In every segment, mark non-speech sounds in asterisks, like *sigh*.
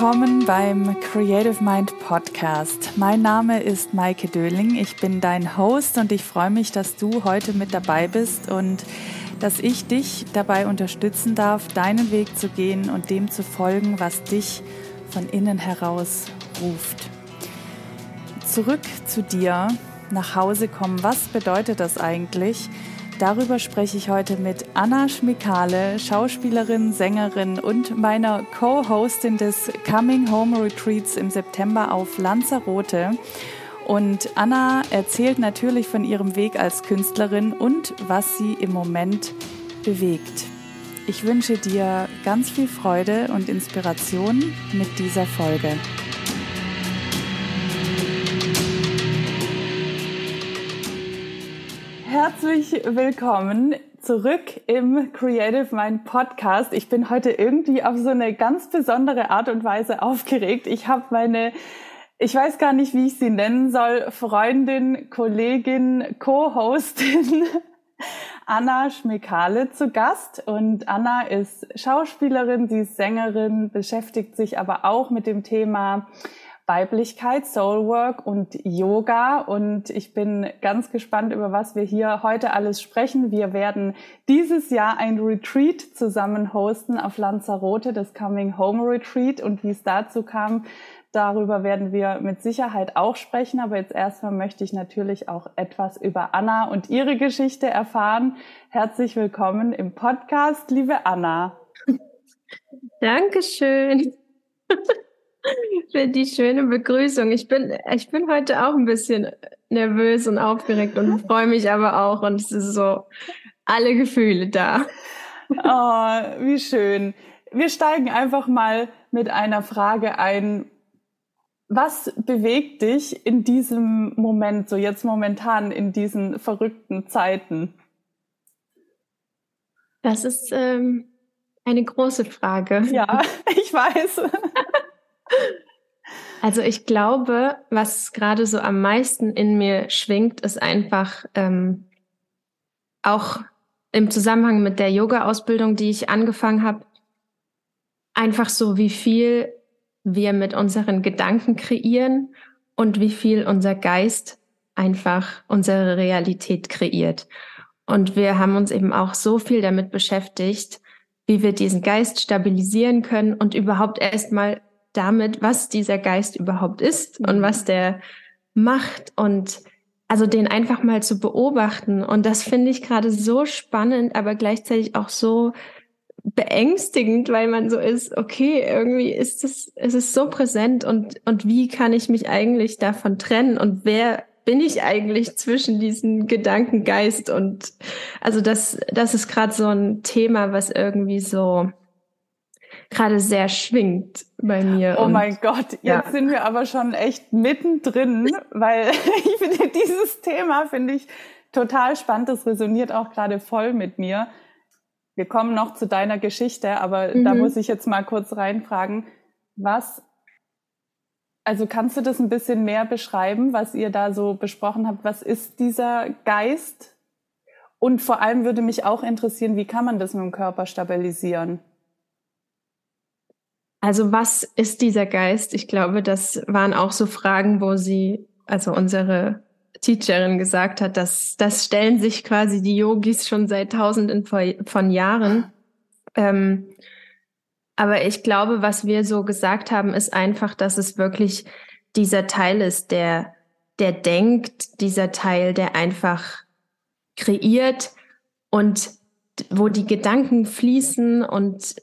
Willkommen beim Creative Mind Podcast. Mein Name ist Maike Döling. Ich bin dein Host und ich freue mich, dass du heute mit dabei bist und dass ich dich dabei unterstützen darf, deinen Weg zu gehen und dem zu folgen, was dich von innen heraus ruft. Zurück zu dir, nach Hause kommen. Was bedeutet das eigentlich? Darüber spreche ich heute mit Anna Schmikale, Schauspielerin, Sängerin und meiner Co-Hostin des Coming Home Retreats im September auf Lanzarote. Und Anna erzählt natürlich von ihrem Weg als Künstlerin und was sie im Moment bewegt. Ich wünsche dir ganz viel Freude und Inspiration mit dieser Folge. Herzlich willkommen zurück im Creative Mind Podcast. Ich bin heute irgendwie auf so eine ganz besondere Art und Weise aufgeregt. Ich habe meine, ich weiß gar nicht, wie ich sie nennen soll, Freundin, Kollegin, Co-Hostin *laughs* Anna Schmekale zu Gast. Und Anna ist Schauspielerin, sie ist Sängerin, beschäftigt sich aber auch mit dem Thema Weiblichkeit, Soulwork und Yoga. Und ich bin ganz gespannt, über was wir hier heute alles sprechen. Wir werden dieses Jahr ein Retreat zusammen hosten auf Lanzarote, das Coming Home Retreat. Und wie es dazu kam, darüber werden wir mit Sicherheit auch sprechen. Aber jetzt erstmal möchte ich natürlich auch etwas über Anna und ihre Geschichte erfahren. Herzlich willkommen im Podcast, liebe Anna. Dankeschön. Für die schöne Begrüßung. Ich bin, ich bin heute auch ein bisschen nervös und aufgeregt und *laughs* freue mich aber auch und es ist so alle Gefühle da. Oh, wie schön. Wir steigen einfach mal mit einer Frage ein. Was bewegt dich in diesem Moment, so jetzt momentan in diesen verrückten Zeiten? Das ist ähm, eine große Frage. Ja, *laughs* ich weiß. *laughs* Also ich glaube, was gerade so am meisten in mir schwingt, ist einfach ähm, auch im Zusammenhang mit der Yoga-Ausbildung, die ich angefangen habe, einfach so, wie viel wir mit unseren Gedanken kreieren und wie viel unser Geist einfach unsere Realität kreiert. Und wir haben uns eben auch so viel damit beschäftigt, wie wir diesen Geist stabilisieren können und überhaupt erstmal damit, was dieser Geist überhaupt ist und mhm. was der macht und also den einfach mal zu beobachten. Und das finde ich gerade so spannend, aber gleichzeitig auch so beängstigend, weil man so ist, okay, irgendwie ist es, es ist so präsent und, und wie kann ich mich eigentlich davon trennen und wer bin ich eigentlich zwischen diesen Gedankengeist und also das, das ist gerade so ein Thema, was irgendwie so gerade sehr schwingt bei mir. Oh mein Gott, jetzt ja. sind wir aber schon echt mittendrin, weil *laughs* ich finde dieses Thema finde ich total spannend. Das resoniert auch gerade voll mit mir. Wir kommen noch zu deiner Geschichte, aber mhm. da muss ich jetzt mal kurz reinfragen, was also kannst du das ein bisschen mehr beschreiben, was ihr da so besprochen habt? Was ist dieser Geist? Und vor allem würde mich auch interessieren, wie kann man das mit dem Körper stabilisieren? Also was ist dieser Geist? Ich glaube, das waren auch so Fragen, wo sie, also unsere Teacherin gesagt hat, dass das stellen sich quasi die Yogis schon seit Tausenden von Jahren. Ähm, aber ich glaube, was wir so gesagt haben, ist einfach, dass es wirklich dieser Teil ist, der, der denkt, dieser Teil, der einfach kreiert und wo die Gedanken fließen und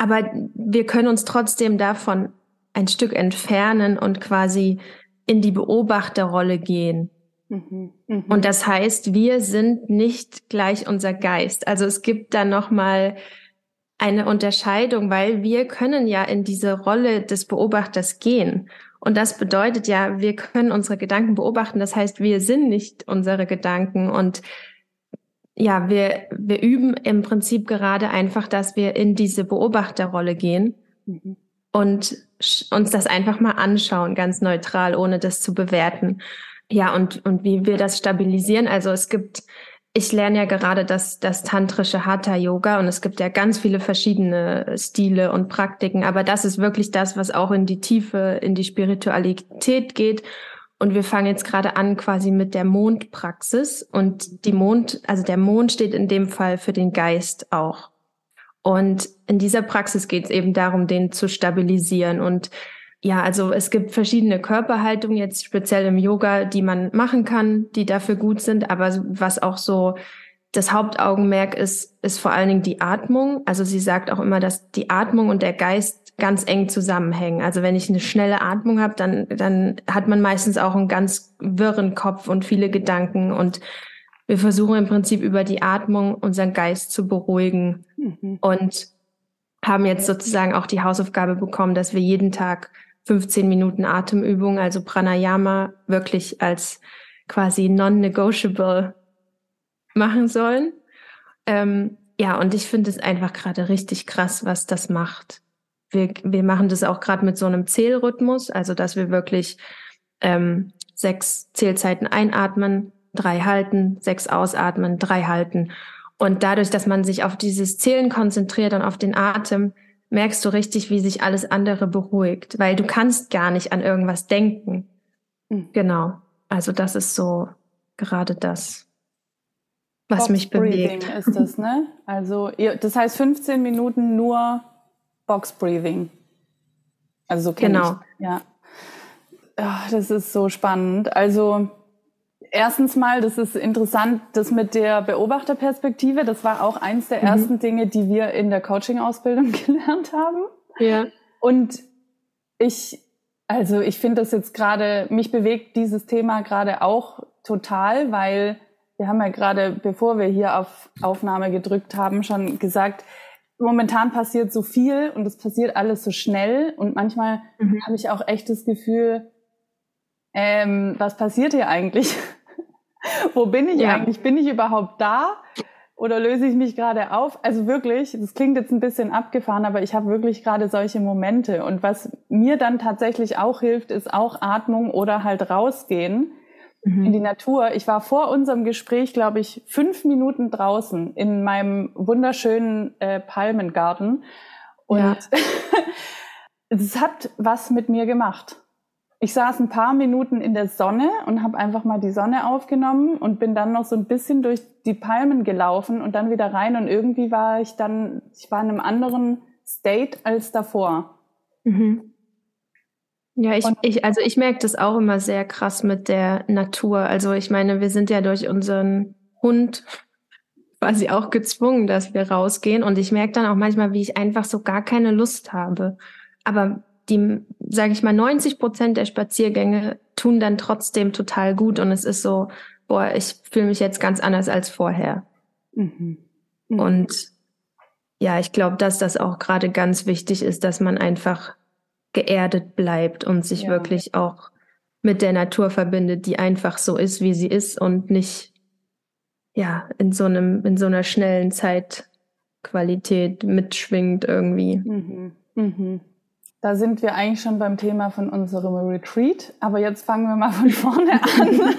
aber wir können uns trotzdem davon ein Stück entfernen und quasi in die Beobachterrolle gehen. Mhm, mh. Und das heißt, wir sind nicht gleich unser Geist. Also es gibt da noch mal eine Unterscheidung, weil wir können ja in diese Rolle des Beobachters gehen. Und das bedeutet ja, wir können unsere Gedanken beobachten. Das heißt, wir sind nicht unsere Gedanken und ja, wir, wir üben im Prinzip gerade einfach, dass wir in diese Beobachterrolle gehen mhm. und uns das einfach mal anschauen, ganz neutral, ohne das zu bewerten. Ja, und, und wie wir das stabilisieren. Also es gibt ich lerne ja gerade das, das tantrische Hatha Yoga und es gibt ja ganz viele verschiedene Stile und Praktiken, aber das ist wirklich das, was auch in die Tiefe, in die Spiritualität geht. Und wir fangen jetzt gerade an quasi mit der Mondpraxis und die Mond, also der Mond steht in dem Fall für den Geist auch. Und in dieser Praxis geht es eben darum, den zu stabilisieren und ja, also es gibt verschiedene Körperhaltungen jetzt speziell im Yoga, die man machen kann, die dafür gut sind. Aber was auch so das Hauptaugenmerk ist, ist vor allen Dingen die Atmung. Also sie sagt auch immer, dass die Atmung und der Geist ganz eng zusammenhängen. Also wenn ich eine schnelle Atmung habe, dann, dann hat man meistens auch einen ganz wirren Kopf und viele Gedanken. Und wir versuchen im Prinzip über die Atmung unseren Geist zu beruhigen mhm. und haben jetzt sozusagen auch die Hausaufgabe bekommen, dass wir jeden Tag 15 Minuten Atemübung, also Pranayama, wirklich als quasi non-negotiable machen sollen. Ähm, ja, und ich finde es einfach gerade richtig krass, was das macht. Wir, wir machen das auch gerade mit so einem Zählrhythmus, also dass wir wirklich ähm, sechs Zählzeiten einatmen, drei halten, sechs ausatmen, drei halten. Und dadurch, dass man sich auf dieses Zählen konzentriert und auf den Atem, merkst du richtig, wie sich alles andere beruhigt, weil du kannst gar nicht an irgendwas denken. Mhm. Genau. Also das ist so gerade das, was Box mich bewegt. Breathing ist das, ne? Also das heißt 15 Minuten nur Box Breathing. Also so genau. Ich. Ja. Ach, das ist so spannend. Also erstens mal, das ist interessant, das mit der Beobachterperspektive, das war auch eins der mhm. ersten Dinge, die wir in der Coaching-Ausbildung *laughs* gelernt haben. Ja. Und ich, also ich finde das jetzt gerade, mich bewegt dieses Thema gerade auch total, weil wir haben ja gerade, bevor wir hier auf Aufnahme gedrückt haben, schon gesagt, momentan passiert so viel und es passiert alles so schnell und manchmal mhm. habe ich auch echt das Gefühl, ähm, was passiert hier eigentlich? *laughs* Wo bin ich ja. eigentlich? Bin ich überhaupt da? Oder löse ich mich gerade auf? Also wirklich, das klingt jetzt ein bisschen abgefahren, aber ich habe wirklich gerade solche Momente. Und was mir dann tatsächlich auch hilft, ist auch Atmung oder halt rausgehen mhm. in die Natur. Ich war vor unserem Gespräch, glaube ich, fünf Minuten draußen in meinem wunderschönen äh, Palmengarten. Und *laughs* es ja. hat was mit mir gemacht ich saß ein paar Minuten in der Sonne und habe einfach mal die Sonne aufgenommen und bin dann noch so ein bisschen durch die Palmen gelaufen und dann wieder rein und irgendwie war ich dann, ich war in einem anderen State als davor. Mhm. Ja, ich, ich, also ich merke das auch immer sehr krass mit der Natur. Also ich meine, wir sind ja durch unseren Hund quasi auch gezwungen, dass wir rausgehen. Und ich merke dann auch manchmal, wie ich einfach so gar keine Lust habe. Aber die, sage ich mal, 90 Prozent der Spaziergänge tun dann trotzdem total gut und es ist so, boah, ich fühle mich jetzt ganz anders als vorher. Mhm. Mhm. Und ja, ich glaube, dass das auch gerade ganz wichtig ist, dass man einfach geerdet bleibt und sich ja. wirklich auch mit der Natur verbindet, die einfach so ist, wie sie ist und nicht ja in so einem in so einer schnellen Zeitqualität mitschwingt irgendwie. Mhm. Mhm. Da sind wir eigentlich schon beim Thema von unserem Retreat, aber jetzt fangen wir mal von vorne an.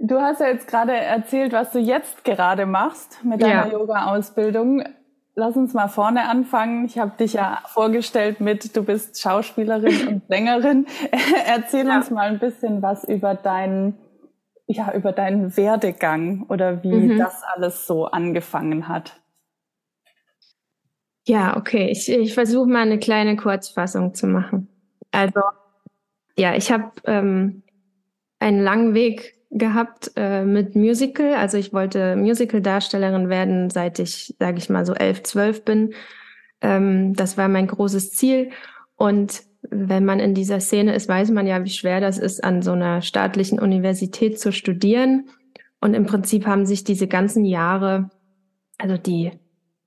*laughs* du hast ja jetzt gerade erzählt, was du jetzt gerade machst mit deiner ja. Yoga-Ausbildung. Lass uns mal vorne anfangen. Ich habe dich ja vorgestellt mit, du bist Schauspielerin und *laughs* Sängerin. *laughs* Erzähl ja. uns mal ein bisschen was über deinen, ja, über deinen Werdegang oder wie mhm. das alles so angefangen hat. Ja, okay. Ich, ich versuche mal eine kleine Kurzfassung zu machen. Also, ja, ich habe ähm, einen langen Weg gehabt äh, mit Musical. Also ich wollte Musical-Darstellerin werden, seit ich, sage ich mal, so elf, zwölf bin. Ähm, das war mein großes Ziel. Und wenn man in dieser Szene ist, weiß man ja, wie schwer das ist, an so einer staatlichen Universität zu studieren. Und im Prinzip haben sich diese ganzen Jahre, also die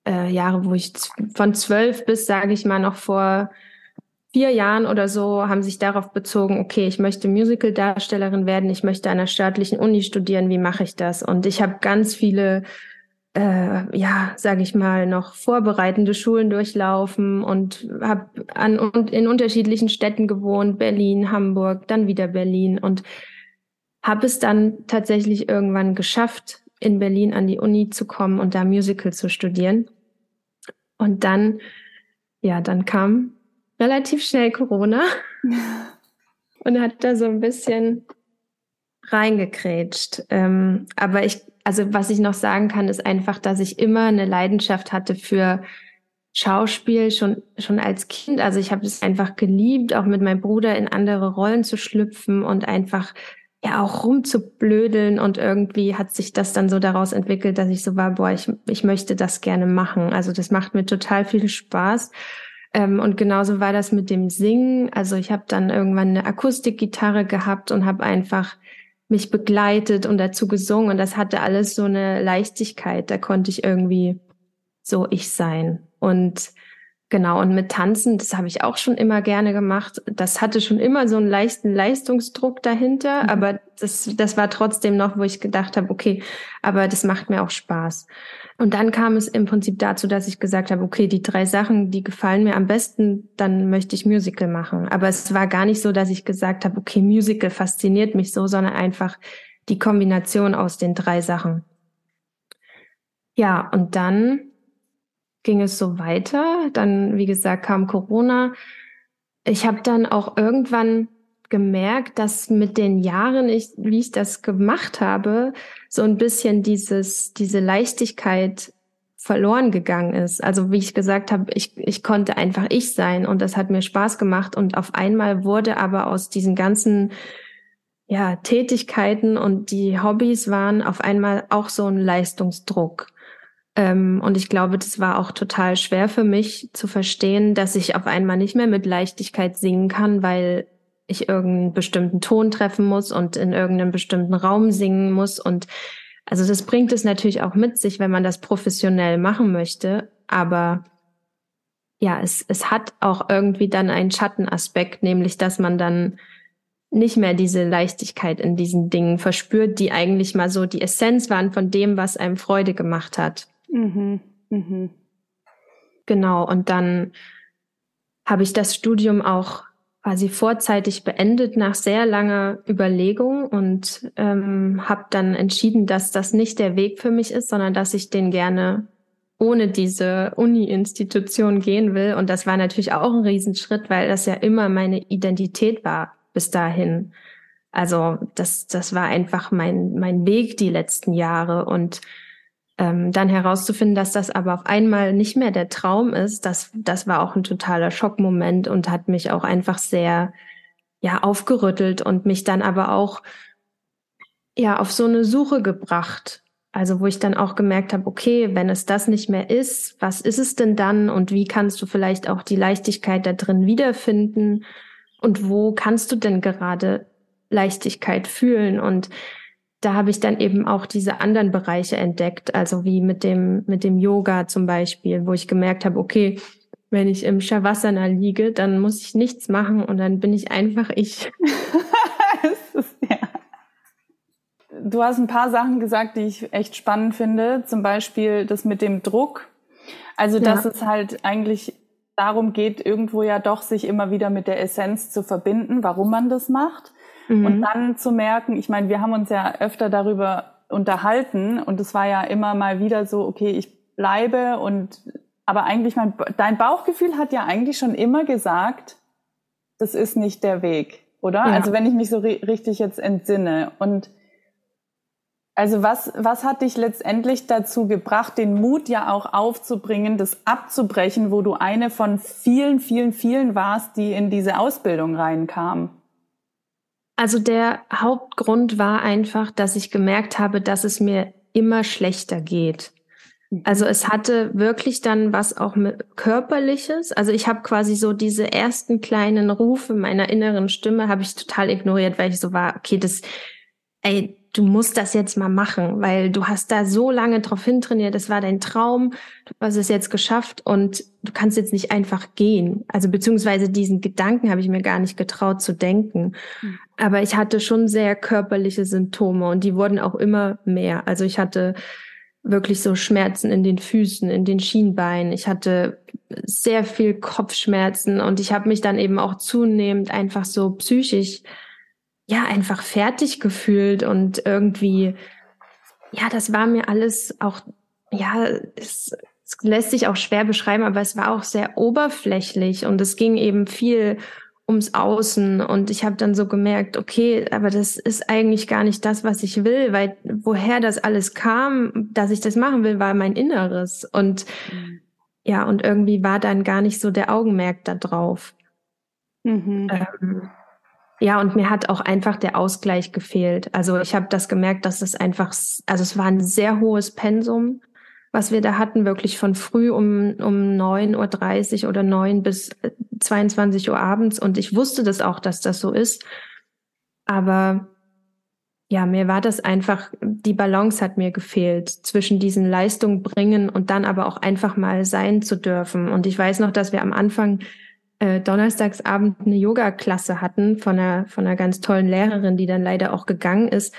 äh, Jahre, wo ich von zwölf bis, sage ich mal, noch vor vier Jahren oder so, haben sich darauf bezogen, okay, ich möchte Musical-Darstellerin werden, ich möchte an einer staatlichen Uni studieren, wie mache ich das? Und ich habe ganz viele, äh, ja, sage ich mal, noch vorbereitende Schulen durchlaufen und habe an in unterschiedlichen Städten gewohnt, Berlin, Hamburg, dann wieder Berlin und habe es dann tatsächlich irgendwann geschafft, in Berlin an die Uni zu kommen und da Musical zu studieren. Und dann, ja, dann kam relativ schnell Corona *laughs* und hat da so ein bisschen reingekrätscht. Ähm, aber ich, also was ich noch sagen kann, ist einfach, dass ich immer eine Leidenschaft hatte für Schauspiel schon schon als Kind. Also ich habe es einfach geliebt, auch mit meinem Bruder in andere Rollen zu schlüpfen und einfach ja auch rumzublödeln und irgendwie hat sich das dann so daraus entwickelt, dass ich so war, boah, ich, ich möchte das gerne machen. Also das macht mir total viel Spaß. Ähm, und genauso war das mit dem Singen. Also ich habe dann irgendwann eine Akustikgitarre gehabt und habe einfach mich begleitet und dazu gesungen und das hatte alles so eine Leichtigkeit. Da konnte ich irgendwie so ich sein. Und Genau, und mit Tanzen, das habe ich auch schon immer gerne gemacht. Das hatte schon immer so einen leichten Leistungsdruck dahinter, mhm. aber das, das war trotzdem noch, wo ich gedacht habe, okay, aber das macht mir auch Spaß. Und dann kam es im Prinzip dazu, dass ich gesagt habe, okay, die drei Sachen, die gefallen mir am besten, dann möchte ich Musical machen. Aber es war gar nicht so, dass ich gesagt habe, okay, Musical fasziniert mich so, sondern einfach die Kombination aus den drei Sachen. Ja, und dann ging es so weiter. Dann, wie gesagt, kam Corona. Ich habe dann auch irgendwann gemerkt, dass mit den Jahren, ich, wie ich das gemacht habe, so ein bisschen dieses, diese Leichtigkeit verloren gegangen ist. Also wie ich gesagt habe, ich, ich konnte einfach ich sein und das hat mir Spaß gemacht und auf einmal wurde aber aus diesen ganzen ja, Tätigkeiten und die Hobbys waren auf einmal auch so ein Leistungsdruck. Ähm, und ich glaube, das war auch total schwer für mich zu verstehen, dass ich auf einmal nicht mehr mit Leichtigkeit singen kann, weil ich irgendeinen bestimmten Ton treffen muss und in irgendeinem bestimmten Raum singen muss. Und also das bringt es natürlich auch mit sich, wenn man das professionell machen möchte. Aber ja, es, es hat auch irgendwie dann einen Schattenaspekt, nämlich dass man dann nicht mehr diese Leichtigkeit in diesen Dingen verspürt, die eigentlich mal so die Essenz waren von dem, was einem Freude gemacht hat. Mhm. Mhm. Genau, und dann habe ich das Studium auch quasi vorzeitig beendet nach sehr langer Überlegung und ähm, habe dann entschieden, dass das nicht der Weg für mich ist, sondern dass ich den gerne ohne diese Uni-Institution gehen will. Und das war natürlich auch ein Riesenschritt, weil das ja immer meine Identität war bis dahin. Also das, das war einfach mein, mein Weg die letzten Jahre und ähm, dann herauszufinden, dass das aber auf einmal nicht mehr der Traum ist, das, das war auch ein totaler Schockmoment und hat mich auch einfach sehr, ja, aufgerüttelt und mich dann aber auch, ja, auf so eine Suche gebracht. Also, wo ich dann auch gemerkt habe, okay, wenn es das nicht mehr ist, was ist es denn dann und wie kannst du vielleicht auch die Leichtigkeit da drin wiederfinden und wo kannst du denn gerade Leichtigkeit fühlen und da habe ich dann eben auch diese anderen Bereiche entdeckt, also wie mit dem, mit dem Yoga zum Beispiel, wo ich gemerkt habe, okay, wenn ich im Shavasana liege, dann muss ich nichts machen und dann bin ich einfach ich. *laughs* Du hast ein paar Sachen gesagt, die ich echt spannend finde. Zum Beispiel das mit dem Druck. Also, dass ja. es halt eigentlich darum geht, irgendwo ja doch sich immer wieder mit der Essenz zu verbinden, warum man das macht. Mhm. Und dann zu merken, ich meine, wir haben uns ja öfter darüber unterhalten und es war ja immer mal wieder so, okay, ich bleibe und aber eigentlich mein dein Bauchgefühl hat ja eigentlich schon immer gesagt, das ist nicht der Weg, oder? Ja. Also wenn ich mich so richtig jetzt entsinne und also was, was hat dich letztendlich dazu gebracht, den Mut ja auch aufzubringen, das abzubrechen, wo du eine von vielen, vielen, vielen warst, die in diese Ausbildung reinkam? Also der Hauptgrund war einfach, dass ich gemerkt habe, dass es mir immer schlechter geht. Also es hatte wirklich dann was auch mit körperliches. Also ich habe quasi so diese ersten kleinen Rufe meiner inneren Stimme habe ich total ignoriert, weil ich so war, okay, das ey, du musst das jetzt mal machen, weil du hast da so lange drauf hintrainiert, das war dein Traum, du hast es jetzt geschafft und du kannst jetzt nicht einfach gehen. Also beziehungsweise diesen Gedanken habe ich mir gar nicht getraut zu denken. Mhm. Aber ich hatte schon sehr körperliche Symptome und die wurden auch immer mehr. Also ich hatte wirklich so Schmerzen in den Füßen, in den Schienbeinen. Ich hatte sehr viel Kopfschmerzen und ich habe mich dann eben auch zunehmend einfach so psychisch ja einfach fertig gefühlt und irgendwie, ja, das war mir alles auch, ja, es, es lässt sich auch schwer beschreiben, aber es war auch sehr oberflächlich und es ging eben viel ums Außen und ich habe dann so gemerkt, okay, aber das ist eigentlich gar nicht das, was ich will, weil woher das alles kam, dass ich das machen will, war mein Inneres und mhm. ja, und irgendwie war dann gar nicht so der Augenmerk da drauf. Mhm. Ähm, ja, und mir hat auch einfach der Ausgleich gefehlt. Also ich habe das gemerkt, dass es einfach, also es war ein sehr hohes Pensum was wir da hatten, wirklich von früh um, um 9.30 Uhr oder 9 bis 22 Uhr abends. Und ich wusste das auch, dass das so ist. Aber ja, mir war das einfach, die Balance hat mir gefehlt zwischen diesen Leistungen bringen und dann aber auch einfach mal sein zu dürfen. Und ich weiß noch, dass wir am Anfang äh, donnerstagsabend eine Yoga-Klasse hatten von einer, von einer ganz tollen Lehrerin, die dann leider auch gegangen ist.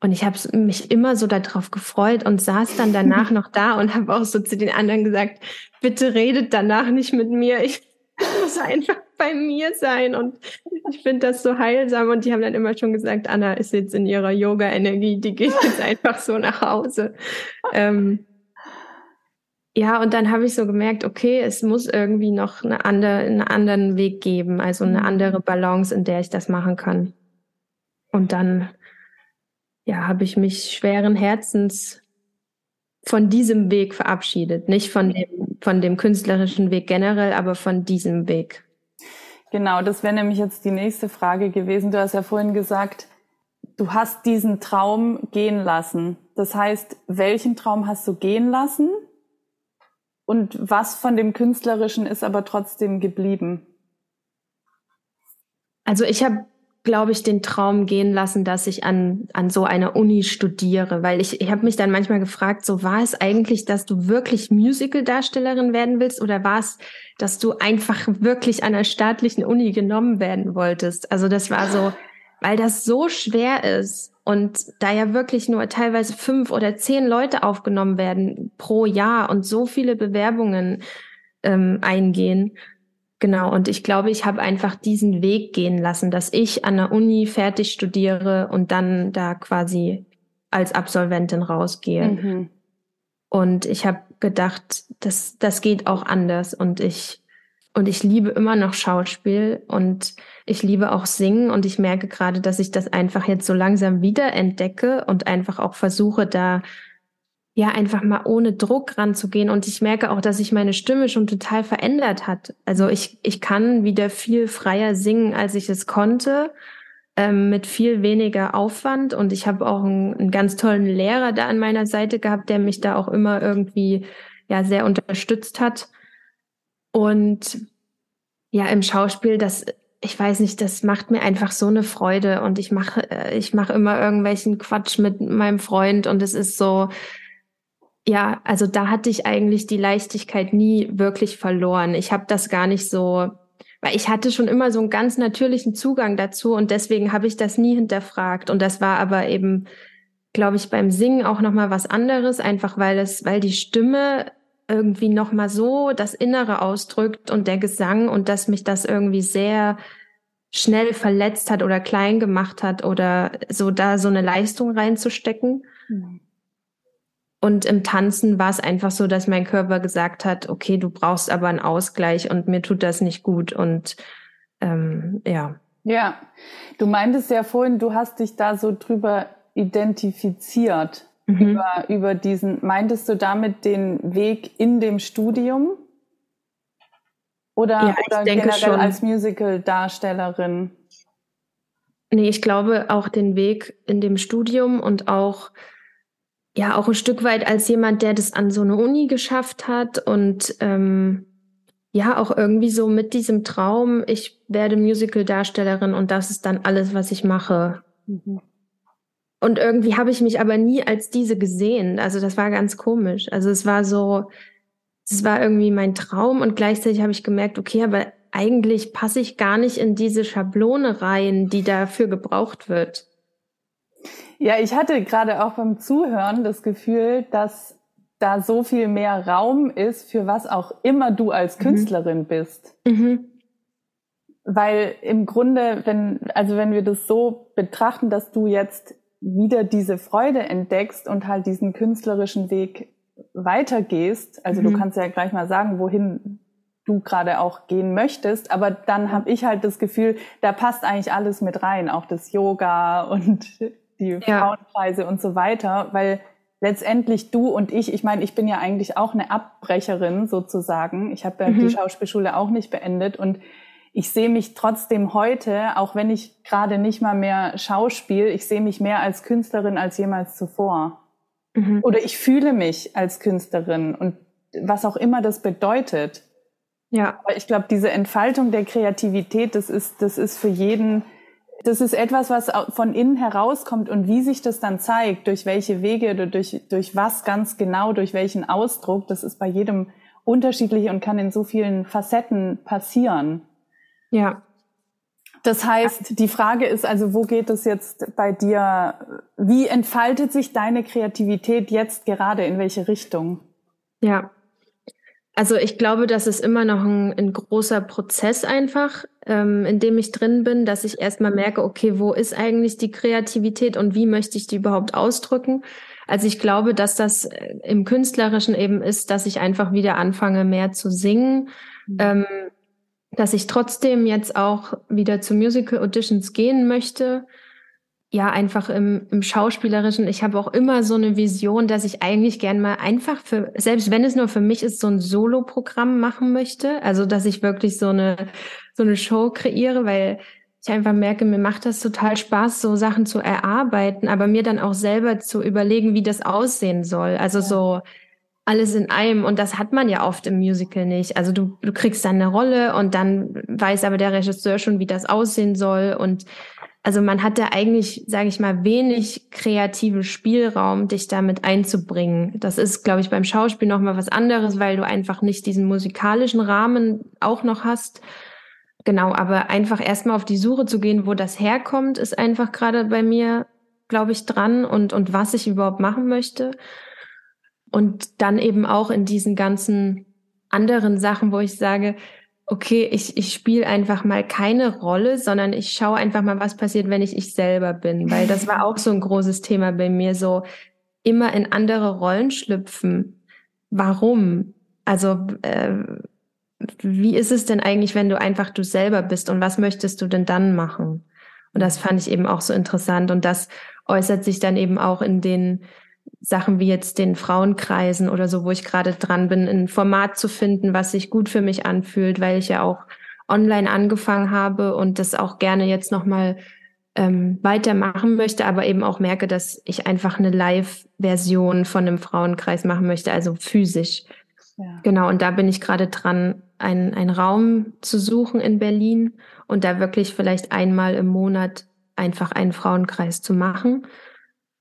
Und ich habe mich immer so darauf gefreut und saß dann danach noch da und habe auch so zu den anderen gesagt, bitte redet danach nicht mit mir. Ich *laughs* muss einfach bei mir sein. Und ich finde das so heilsam. Und die haben dann immer schon gesagt, Anna ist jetzt in ihrer Yoga-Energie, die geht jetzt einfach so nach Hause. Ähm, ja, und dann habe ich so gemerkt, okay, es muss irgendwie noch eine andere, einen anderen Weg geben, also eine mhm. andere Balance, in der ich das machen kann. Und dann ja, habe ich mich schweren Herzens von diesem Weg verabschiedet. Nicht von dem, von dem künstlerischen Weg generell, aber von diesem Weg. Genau, das wäre nämlich jetzt die nächste Frage gewesen. Du hast ja vorhin gesagt, du hast diesen Traum gehen lassen. Das heißt, welchen Traum hast du gehen lassen? Und was von dem Künstlerischen ist aber trotzdem geblieben? Also ich habe glaube ich, den Traum gehen lassen, dass ich an, an so einer Uni studiere, weil ich, ich habe mich dann manchmal gefragt, so war es eigentlich, dass du wirklich Musical-Darstellerin werden willst oder war es, dass du einfach wirklich an einer staatlichen Uni genommen werden wolltest? Also das war so, weil das so schwer ist und da ja wirklich nur teilweise fünf oder zehn Leute aufgenommen werden pro Jahr und so viele Bewerbungen ähm, eingehen Genau, und ich glaube, ich habe einfach diesen Weg gehen lassen, dass ich an der Uni fertig studiere und dann da quasi als Absolventin rausgehe. Mhm. Und ich habe gedacht, das, das geht auch anders. Und ich, und ich liebe immer noch Schauspiel und ich liebe auch Singen. Und ich merke gerade, dass ich das einfach jetzt so langsam wieder entdecke und einfach auch versuche, da ja, einfach mal ohne Druck ranzugehen. Und ich merke auch, dass sich meine Stimme schon total verändert hat. Also ich, ich kann wieder viel freier singen, als ich es konnte, ähm, mit viel weniger Aufwand. Und ich habe auch einen, einen ganz tollen Lehrer da an meiner Seite gehabt, der mich da auch immer irgendwie ja sehr unterstützt hat. Und ja, im Schauspiel, das, ich weiß nicht, das macht mir einfach so eine Freude. Und ich mache, äh, ich mache immer irgendwelchen Quatsch mit meinem Freund und es ist so, ja, also da hatte ich eigentlich die Leichtigkeit nie wirklich verloren. Ich habe das gar nicht so, weil ich hatte schon immer so einen ganz natürlichen Zugang dazu und deswegen habe ich das nie hinterfragt. Und das war aber eben, glaube ich, beim Singen auch noch mal was anderes, einfach weil es, weil die Stimme irgendwie noch mal so das Innere ausdrückt und der Gesang und dass mich das irgendwie sehr schnell verletzt hat oder klein gemacht hat oder so da so eine Leistung reinzustecken. Mhm. Und im Tanzen war es einfach so, dass mein Körper gesagt hat, okay, du brauchst aber einen Ausgleich und mir tut das nicht gut. Und ähm, ja. Ja, du meintest ja vorhin, du hast dich da so drüber identifiziert, mhm. über, über diesen, meintest du damit den Weg in dem Studium? Oder, ja, oder generell schon. als Musical-Darstellerin? Nee, ich glaube auch den Weg in dem Studium und auch ja auch ein Stück weit als jemand, der das an so eine Uni geschafft hat und ähm, ja auch irgendwie so mit diesem Traum, ich werde Musical-Darstellerin und das ist dann alles, was ich mache. Mhm. Und irgendwie habe ich mich aber nie als diese gesehen. Also das war ganz komisch. Also es war so, es war irgendwie mein Traum und gleichzeitig habe ich gemerkt, okay, aber eigentlich passe ich gar nicht in diese Schablone rein, die dafür gebraucht wird. Ja, ich hatte gerade auch beim Zuhören das Gefühl, dass da so viel mehr Raum ist, für was auch immer du als mhm. Künstlerin mhm. bist. Mhm. weil im Grunde, wenn, also wenn wir das so betrachten, dass du jetzt wieder diese Freude entdeckst und halt diesen künstlerischen Weg weitergehst, also mhm. du kannst ja gleich mal sagen, wohin du gerade auch gehen möchtest, aber dann habe ich halt das Gefühl, da passt eigentlich alles mit rein, auch das Yoga und *laughs* die ja. Frauenkreise und so weiter, weil letztendlich du und ich, ich meine, ich bin ja eigentlich auch eine Abbrecherin sozusagen. Ich habe ja mhm. die Schauspielschule auch nicht beendet und ich sehe mich trotzdem heute, auch wenn ich gerade nicht mal mehr Schauspiel, ich sehe mich mehr als Künstlerin als jemals zuvor. Mhm. Oder ich fühle mich als Künstlerin und was auch immer das bedeutet. Ja. Aber ich glaube, diese Entfaltung der Kreativität, das ist, das ist für jeden, das ist etwas, was von innen herauskommt und wie sich das dann zeigt, durch welche Wege oder durch, durch was ganz genau, durch welchen Ausdruck, das ist bei jedem unterschiedlich und kann in so vielen Facetten passieren. Ja. Das heißt, die Frage ist also, wo geht es jetzt bei dir? Wie entfaltet sich deine Kreativität jetzt gerade? In welche Richtung? Ja. Also ich glaube, das ist immer noch ein, ein großer Prozess einfach, ähm, in dem ich drin bin, dass ich erstmal merke, okay, wo ist eigentlich die Kreativität und wie möchte ich die überhaupt ausdrücken? Also ich glaube, dass das äh, im Künstlerischen eben ist, dass ich einfach wieder anfange, mehr zu singen. Mhm. Ähm, dass ich trotzdem jetzt auch wieder zu Musical Auditions gehen möchte. Ja, einfach im, im Schauspielerischen. Ich habe auch immer so eine Vision, dass ich eigentlich gern mal einfach für, selbst wenn es nur für mich ist, so ein Solo-Programm machen möchte. Also, dass ich wirklich so eine, so eine Show kreiere, weil ich einfach merke, mir macht das total Spaß, so Sachen zu erarbeiten, aber mir dann auch selber zu überlegen, wie das aussehen soll. Also ja. so, alles in einem und das hat man ja oft im Musical nicht. Also du, du kriegst dann eine Rolle und dann weiß aber der Regisseur schon, wie das aussehen soll und also man hat da eigentlich, sage ich mal, wenig kreativen Spielraum, dich damit einzubringen. Das ist, glaube ich, beim Schauspiel noch mal was anderes, weil du einfach nicht diesen musikalischen Rahmen auch noch hast. Genau, aber einfach erstmal auf die Suche zu gehen, wo das herkommt, ist einfach gerade bei mir, glaube ich, dran und und was ich überhaupt machen möchte. Und dann eben auch in diesen ganzen anderen Sachen, wo ich sage, okay, ich, ich spiele einfach mal keine Rolle, sondern ich schaue einfach mal, was passiert, wenn ich ich selber bin. Weil das war auch so ein großes Thema bei mir, so immer in andere Rollen schlüpfen. Warum? Also, äh, wie ist es denn eigentlich, wenn du einfach du selber bist und was möchtest du denn dann machen? Und das fand ich eben auch so interessant und das äußert sich dann eben auch in den Sachen wie jetzt den Frauenkreisen oder so, wo ich gerade dran bin, ein Format zu finden, was sich gut für mich anfühlt, weil ich ja auch online angefangen habe und das auch gerne jetzt nochmal ähm, weitermachen möchte, aber eben auch merke, dass ich einfach eine Live-Version von einem Frauenkreis machen möchte, also physisch. Ja. Genau, und da bin ich gerade dran, einen, einen Raum zu suchen in Berlin und da wirklich vielleicht einmal im Monat einfach einen Frauenkreis zu machen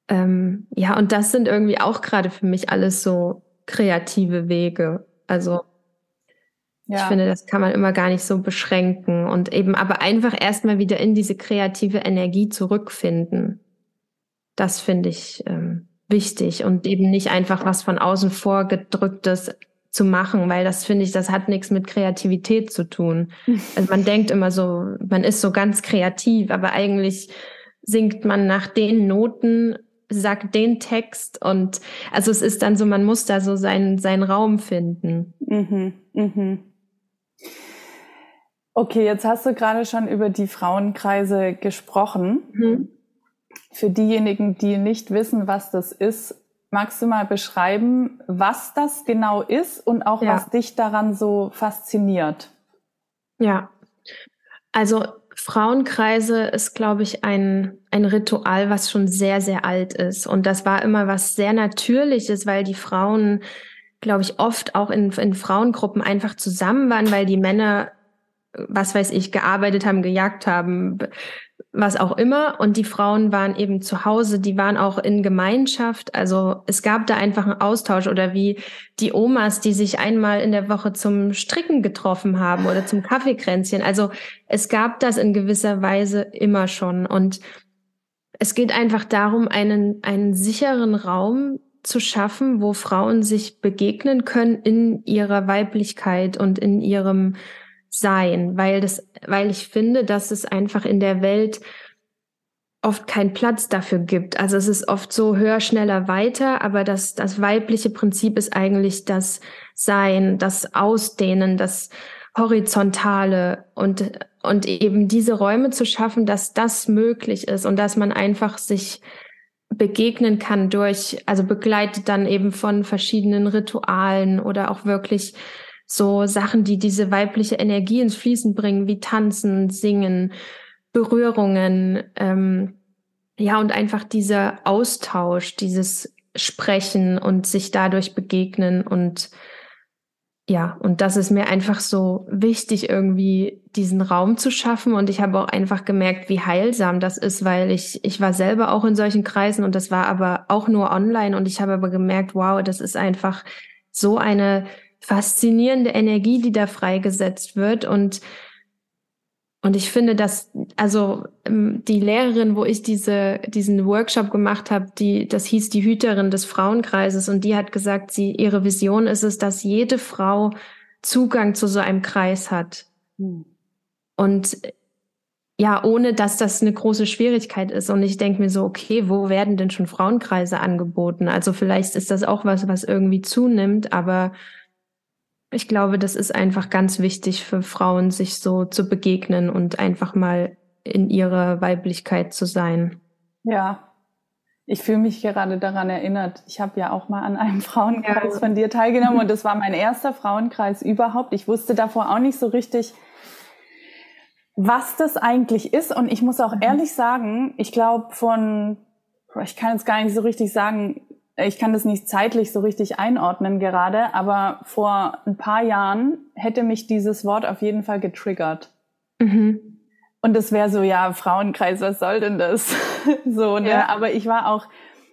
ähm, ja, und das sind irgendwie auch gerade für mich alles so kreative Wege. Also ja. ich finde, das kann man immer gar nicht so beschränken und eben aber einfach erstmal wieder in diese kreative Energie zurückfinden. Das finde ich ähm, wichtig und eben nicht einfach was von außen vorgedrücktes zu machen, weil das finde ich, das hat nichts mit Kreativität zu tun. *laughs* Also man denkt immer so, man ist so ganz kreativ, aber eigentlich singt man nach den Noten sagt den Text und also es ist dann so, man muss da so seinen, seinen Raum finden. Mhm, mhm. Okay, jetzt hast du gerade schon über die Frauenkreise gesprochen. Mhm. Für diejenigen, die nicht wissen, was das ist, magst du mal beschreiben, was das genau ist und auch ja. was dich daran so fasziniert? Ja, also Frauenkreise ist, glaube ich, ein, ein Ritual, was schon sehr, sehr alt ist. Und das war immer was sehr Natürliches, weil die Frauen, glaube ich, oft auch in, in Frauengruppen einfach zusammen waren, weil die Männer, was weiß ich, gearbeitet haben, gejagt haben, was auch immer. Und die Frauen waren eben zu Hause, die waren auch in Gemeinschaft. Also es gab da einfach einen Austausch oder wie die Omas, die sich einmal in der Woche zum Stricken getroffen haben oder zum Kaffeekränzchen. Also es gab das in gewisser Weise immer schon. Und es geht einfach darum, einen, einen sicheren Raum zu schaffen, wo Frauen sich begegnen können in ihrer Weiblichkeit und in ihrem sein, weil das, weil ich finde, dass es einfach in der Welt oft keinen Platz dafür gibt. Also es ist oft so höher, schneller, weiter, aber das, das weibliche Prinzip ist eigentlich das Sein, das Ausdehnen, das Horizontale und, und eben diese Räume zu schaffen, dass das möglich ist und dass man einfach sich begegnen kann durch, also begleitet dann eben von verschiedenen Ritualen oder auch wirklich so Sachen, die diese weibliche Energie ins Fließen bringen, wie Tanzen, Singen, Berührungen, ähm, ja, und einfach dieser Austausch, dieses Sprechen und sich dadurch begegnen und ja, und das ist mir einfach so wichtig, irgendwie diesen Raum zu schaffen. Und ich habe auch einfach gemerkt, wie heilsam das ist, weil ich, ich war selber auch in solchen Kreisen und das war aber auch nur online. Und ich habe aber gemerkt, wow, das ist einfach so eine faszinierende Energie, die da freigesetzt wird. Und und ich finde, dass, also ähm, die Lehrerin, wo ich diese, diesen Workshop gemacht habe, die, das hieß die Hüterin des Frauenkreises und die hat gesagt, sie, ihre Vision ist es, dass jede Frau Zugang zu so einem Kreis hat. Hm. Und ja, ohne dass das eine große Schwierigkeit ist. Und ich denke mir so, okay, wo werden denn schon Frauenkreise angeboten? Also vielleicht ist das auch was, was irgendwie zunimmt, aber ich glaube, das ist einfach ganz wichtig für Frauen, sich so zu begegnen und einfach mal in ihrer Weiblichkeit zu sein. Ja, ich fühle mich gerade daran erinnert. Ich habe ja auch mal an einem Frauenkreis ja. von dir teilgenommen und *laughs* das war mein erster Frauenkreis überhaupt. Ich wusste davor auch nicht so richtig, was das eigentlich ist. Und ich muss auch mhm. ehrlich sagen, ich glaube von, ich kann jetzt gar nicht so richtig sagen, ich kann das nicht zeitlich so richtig einordnen gerade, aber vor ein paar Jahren hätte mich dieses Wort auf jeden Fall getriggert. Mhm. Und das wäre so, ja, Frauenkreis, was soll denn das? *laughs* so, ne? Ja. Aber ich war auch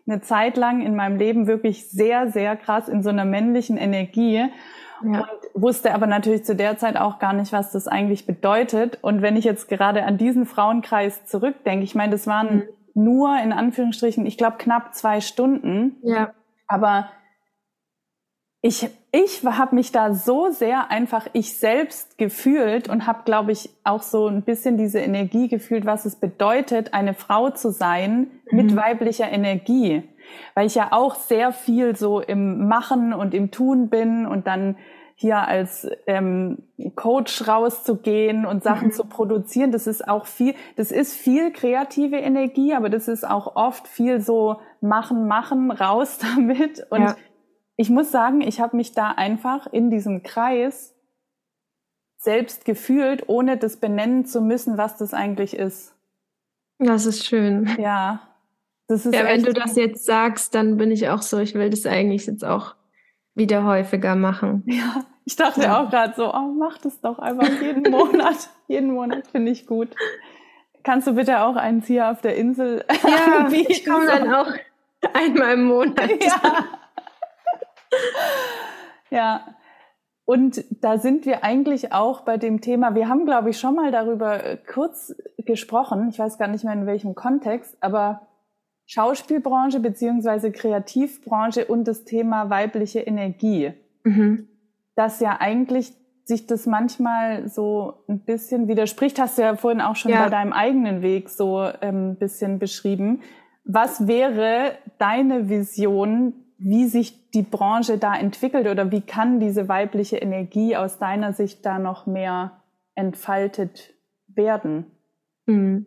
eine Zeit lang in meinem Leben wirklich sehr, sehr krass in so einer männlichen Energie. Ja. Und wusste aber natürlich zu der Zeit auch gar nicht, was das eigentlich bedeutet. Und wenn ich jetzt gerade an diesen Frauenkreis zurückdenke, ich meine, das waren mhm nur in Anführungsstrichen, ich glaube, knapp zwei Stunden. Ja. Aber ich, ich habe mich da so sehr einfach ich selbst gefühlt und habe, glaube ich, auch so ein bisschen diese Energie gefühlt, was es bedeutet, eine Frau zu sein mhm. mit weiblicher Energie. Weil ich ja auch sehr viel so im Machen und im Tun bin und dann hier als ähm, Coach rauszugehen und Sachen mhm. zu produzieren. Das ist auch viel, das ist viel kreative Energie, aber das ist auch oft viel so machen, machen, raus *laughs* damit. Und ja. ich muss sagen, ich habe mich da einfach in diesem Kreis selbst gefühlt, ohne das benennen zu müssen, was das eigentlich ist. Das ist schön. Ja. Das ist ja, wenn du das jetzt sagst, dann bin ich auch so, ich will das eigentlich jetzt auch wieder häufiger machen. *laughs* Ja, ich dachte ja. auch gerade so, oh, mach das doch einfach jeden *laughs* Monat. jeden Monat finde ich gut. Kannst du bitte auch eins hier auf der Insel Ja, *laughs* ich komme dann auch einmal im Monat. Ja. ja. Und da sind wir eigentlich auch bei dem Thema, wir haben, glaube ich, schon mal darüber äh, kurz gesprochen, ich weiß gar nicht mehr in welchem Kontext, aber Schauspielbranche beziehungsweise Kreativbranche und das Thema weibliche Energie. Mhm. Dass ja eigentlich sich das manchmal so ein bisschen widerspricht, hast du ja vorhin auch schon ja. bei deinem eigenen Weg so ein ähm, bisschen beschrieben. Was wäre deine Vision, wie sich die Branche da entwickelt oder wie kann diese weibliche Energie aus deiner Sicht da noch mehr entfaltet werden? Mhm.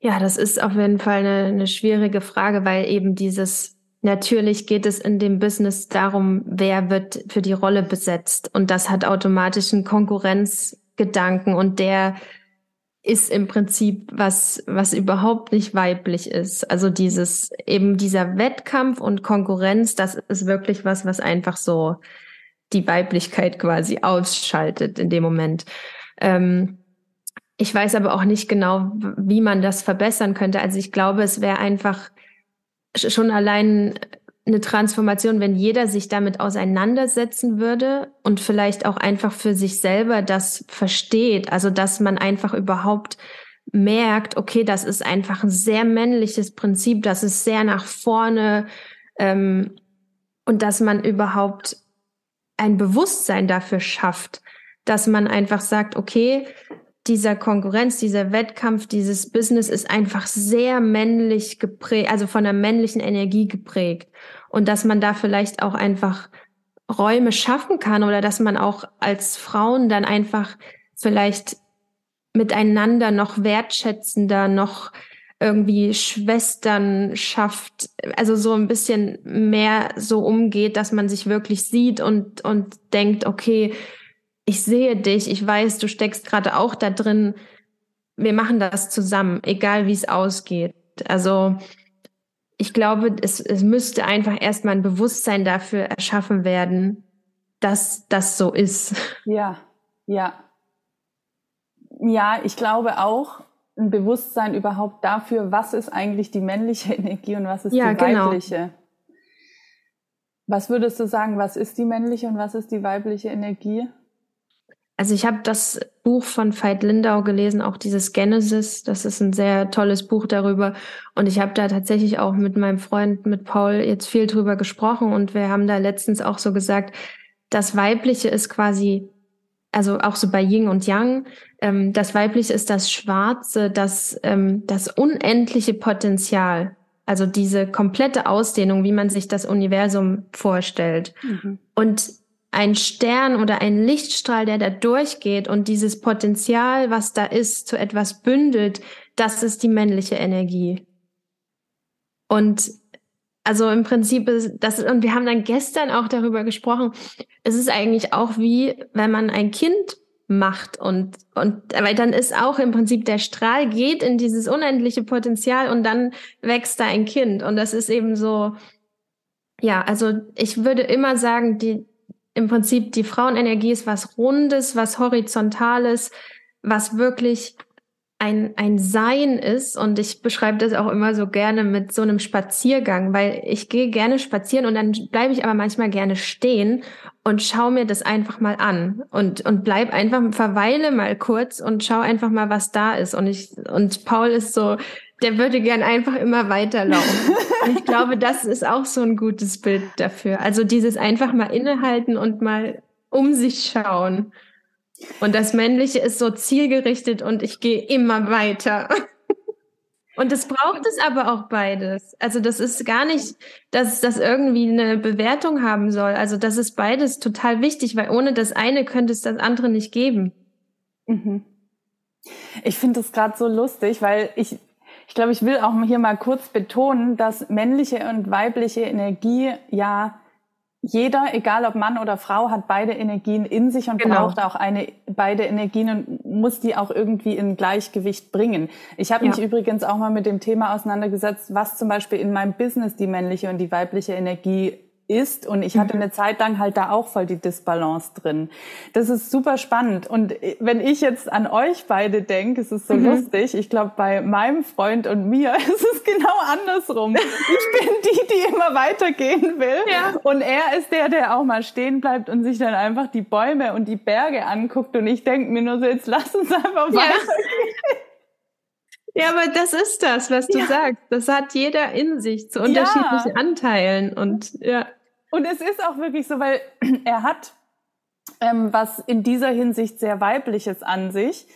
Ja, das ist auf jeden Fall eine, eine schwierige Frage, weil eben dieses Natürlich geht es in dem Business darum, wer wird für die Rolle besetzt. Und das hat automatisch einen Konkurrenzgedanken und der ist im Prinzip was, was überhaupt nicht weiblich ist. Also dieses, eben dieser Wettkampf und Konkurrenz, das ist wirklich was, was einfach so die Weiblichkeit quasi ausschaltet in dem Moment. Ähm, ich weiß aber auch nicht genau, wie man das verbessern könnte. Also ich glaube, es wäre einfach schon allein eine Transformation, wenn jeder sich damit auseinandersetzen würde und vielleicht auch einfach für sich selber das versteht. Also dass man einfach überhaupt merkt, okay, das ist einfach ein sehr männliches Prinzip, das ist sehr nach vorne ähm, und dass man überhaupt ein Bewusstsein dafür schafft, dass man einfach sagt, okay, dieser Konkurrenz, dieser Wettkampf, dieses Business ist einfach sehr männlich geprägt, also von der männlichen Energie geprägt. Und dass man da vielleicht auch einfach Räume schaffen kann oder dass man auch als Frauen dann einfach vielleicht miteinander noch wertschätzender, noch irgendwie Schwestern schafft, also so ein bisschen mehr so umgeht, dass man sich wirklich sieht und, und denkt, okay, ich sehe dich, ich weiß, du steckst gerade auch da drin, wir machen das zusammen, egal wie es ausgeht. Also ich glaube, es, es müsste einfach erstmal ein Bewusstsein dafür erschaffen werden, dass das so ist. Ja, ja. Ja, ich glaube auch, ein Bewusstsein überhaupt dafür, was ist eigentlich die männliche *laughs* Energie und was ist ja, die genau. weibliche. Genau. Was würdest du sagen, was ist die männliche und was ist die weibliche Energie? Also ich habe das Buch von Veit Lindau gelesen, auch dieses Genesis. Das ist ein sehr tolles Buch darüber. Und ich habe da tatsächlich auch mit meinem Freund, mit Paul, jetzt viel drüber gesprochen. Und wir haben da letztens auch so gesagt, das Weibliche ist quasi also auch so bei Yin und Yang, ähm, das Weibliche ist das Schwarze, das, ähm, das unendliche Potenzial. Also diese komplette Ausdehnung, wie man sich das Universum vorstellt. Mhm. Und ein Stern oder ein Lichtstrahl, der da durchgeht und dieses Potenzial, was da ist, zu etwas bündelt, das ist die männliche Energie. Und also im Prinzip ist das, und wir haben dann gestern auch darüber gesprochen, es ist eigentlich auch wie, wenn man ein Kind macht und, und, weil dann ist auch im Prinzip der Strahl geht in dieses unendliche Potenzial und dann wächst da ein Kind. Und das ist eben so, ja, also ich würde immer sagen, die, im Prinzip die Frauenenergie ist was Rundes, was Horizontales, was wirklich ein, ein Sein ist und ich beschreibe das auch immer so gerne mit so einem Spaziergang, weil ich gehe gerne spazieren und dann bleibe ich aber manchmal gerne stehen und schaue mir das einfach mal an und, und bleib einfach, verweile mal kurz und schau einfach mal, was da ist. Und ich, und Paul ist so, der würde gern einfach immer weiterlaufen. ich glaube, das ist auch so ein gutes Bild dafür. Also dieses einfach mal innehalten und mal um sich schauen. Und das Männliche ist so zielgerichtet und ich gehe immer weiter. Und es braucht es aber auch beides. Also das ist gar nicht, dass das irgendwie eine Bewertung haben soll. Also das ist beides total wichtig, weil ohne das eine könnte es das andere nicht geben. Mhm. Ich finde das gerade so lustig, weil ich, ich glaube, ich will auch hier mal kurz betonen, dass männliche und weibliche Energie ja jeder, egal ob Mann oder Frau, hat beide Energien in sich und genau. braucht auch eine beide Energien und muss die auch irgendwie in Gleichgewicht bringen. Ich habe ja. mich übrigens auch mal mit dem Thema auseinandergesetzt, was zum Beispiel in meinem Business die männliche und die weibliche Energie ist. Und ich hatte mhm. eine Zeit lang halt da auch voll die Disbalance drin. Das ist super spannend. Und wenn ich jetzt an euch beide denke, es ist so mhm. lustig. Ich glaube, bei meinem Freund und mir *laughs* ist es genau andersrum. Ich bin die, die immer weitergehen will. Ja. Und er ist der, der auch mal stehen bleibt und sich dann einfach die Bäume und die Berge anguckt. Und ich denke mir nur so, jetzt lass uns einfach ja. weitergehen. Ja, aber das ist das, was du ja. sagst. Das hat jeder in sich zu unterschiedlichen ja. Anteilen und ja. Und es ist auch wirklich so, weil *clears throat* er hat ähm, was in dieser Hinsicht sehr weibliches an sich.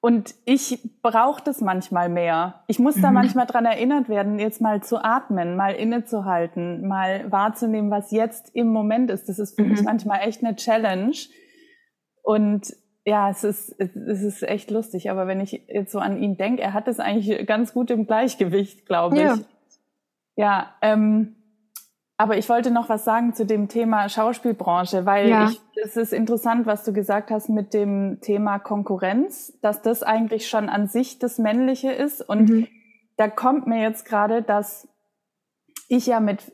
Und ich brauche das manchmal mehr. Ich muss da mhm. manchmal dran erinnert werden, jetzt mal zu atmen, mal innezuhalten, mal wahrzunehmen, was jetzt im Moment ist. Das ist für mhm. mich manchmal echt eine Challenge. Und ja, es ist, es ist echt lustig. Aber wenn ich jetzt so an ihn denke, er hat es eigentlich ganz gut im Gleichgewicht, glaube ich. Ja, ja ähm, aber ich wollte noch was sagen zu dem Thema Schauspielbranche, weil ja. ich, es ist interessant, was du gesagt hast mit dem Thema Konkurrenz, dass das eigentlich schon an sich das Männliche ist. Und mhm. da kommt mir jetzt gerade, dass ich ja mit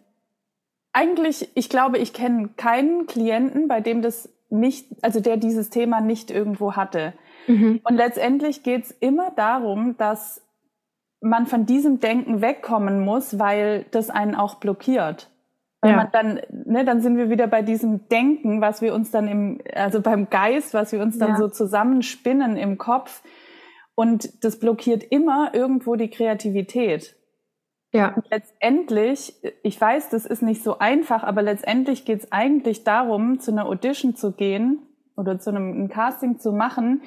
eigentlich, ich glaube, ich kenne keinen Klienten, bei dem das nicht, also der dieses Thema nicht irgendwo hatte. Mhm. Und letztendlich geht es immer darum, dass man von diesem Denken wegkommen muss, weil das einen auch blockiert. Weil ja. man dann, ne, dann sind wir wieder bei diesem Denken, was wir uns dann im, also beim Geist, was wir uns dann ja. so zusammenspinnen im Kopf. Und das blockiert immer irgendwo die Kreativität. Ja. Und letztendlich, ich weiß, das ist nicht so einfach, aber letztendlich geht es eigentlich darum, zu einer Audition zu gehen oder zu einem ein Casting zu machen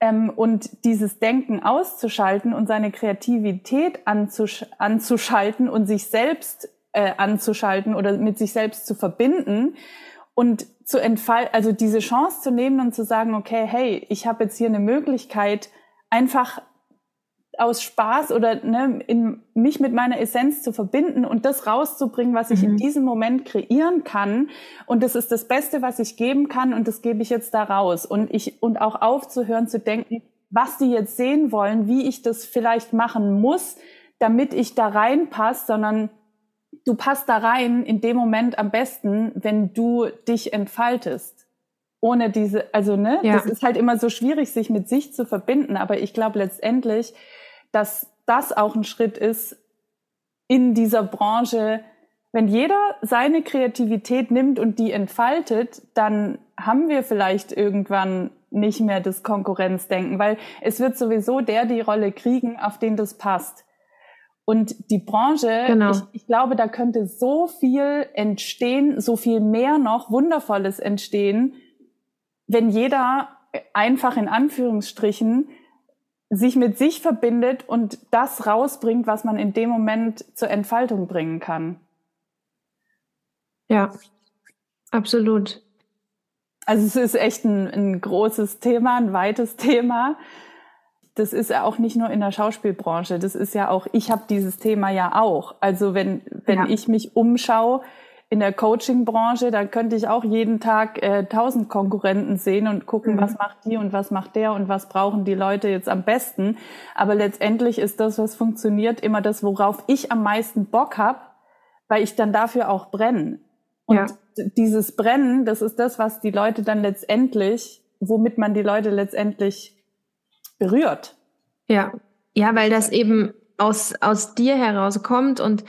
ähm, und dieses Denken auszuschalten und seine Kreativität anzusch anzuschalten und sich selbst äh, anzuschalten oder mit sich selbst zu verbinden und zu entfalten, also diese Chance zu nehmen und zu sagen, okay, hey, ich habe jetzt hier eine Möglichkeit, einfach aus Spaß oder ne, in mich mit meiner Essenz zu verbinden und das rauszubringen, was ich mhm. in diesem Moment kreieren kann. Und das ist das Beste, was ich geben kann und das gebe ich jetzt da raus. Und ich, und auch aufzuhören zu denken, was die jetzt sehen wollen, wie ich das vielleicht machen muss, damit ich da reinpasse, sondern du passt da rein in dem Moment am besten, wenn du dich entfaltest. Ohne diese, also ne, ja. das ist halt immer so schwierig, sich mit sich zu verbinden. Aber ich glaube letztendlich, dass das auch ein Schritt ist in dieser Branche. Wenn jeder seine Kreativität nimmt und die entfaltet, dann haben wir vielleicht irgendwann nicht mehr das Konkurrenzdenken, weil es wird sowieso der die Rolle kriegen, auf den das passt. Und die Branche, genau. ich, ich, glaube, da könnte so viel entstehen, so viel mehr noch Wundervolles entstehen, wenn jeder einfach in Anführungsstrichen sich mit sich verbindet und das rausbringt, was man in dem Moment zur Entfaltung bringen kann. Ja, absolut. Also es ist echt ein, ein großes Thema, ein weites Thema. Das ist ja auch nicht nur in der Schauspielbranche, das ist ja auch, ich habe dieses Thema ja auch. Also wenn, wenn ja. ich mich umschaue, in der Coaching-Branche, da könnte ich auch jeden Tag äh, tausend Konkurrenten sehen und gucken, mhm. was macht die und was macht der und was brauchen die Leute jetzt am besten. Aber letztendlich ist das, was funktioniert, immer das, worauf ich am meisten Bock habe, weil ich dann dafür auch brenne. Und ja. dieses Brennen, das ist das, was die Leute dann letztendlich, womit man die Leute letztendlich berührt. Ja, ja, weil das eben aus, aus dir herauskommt und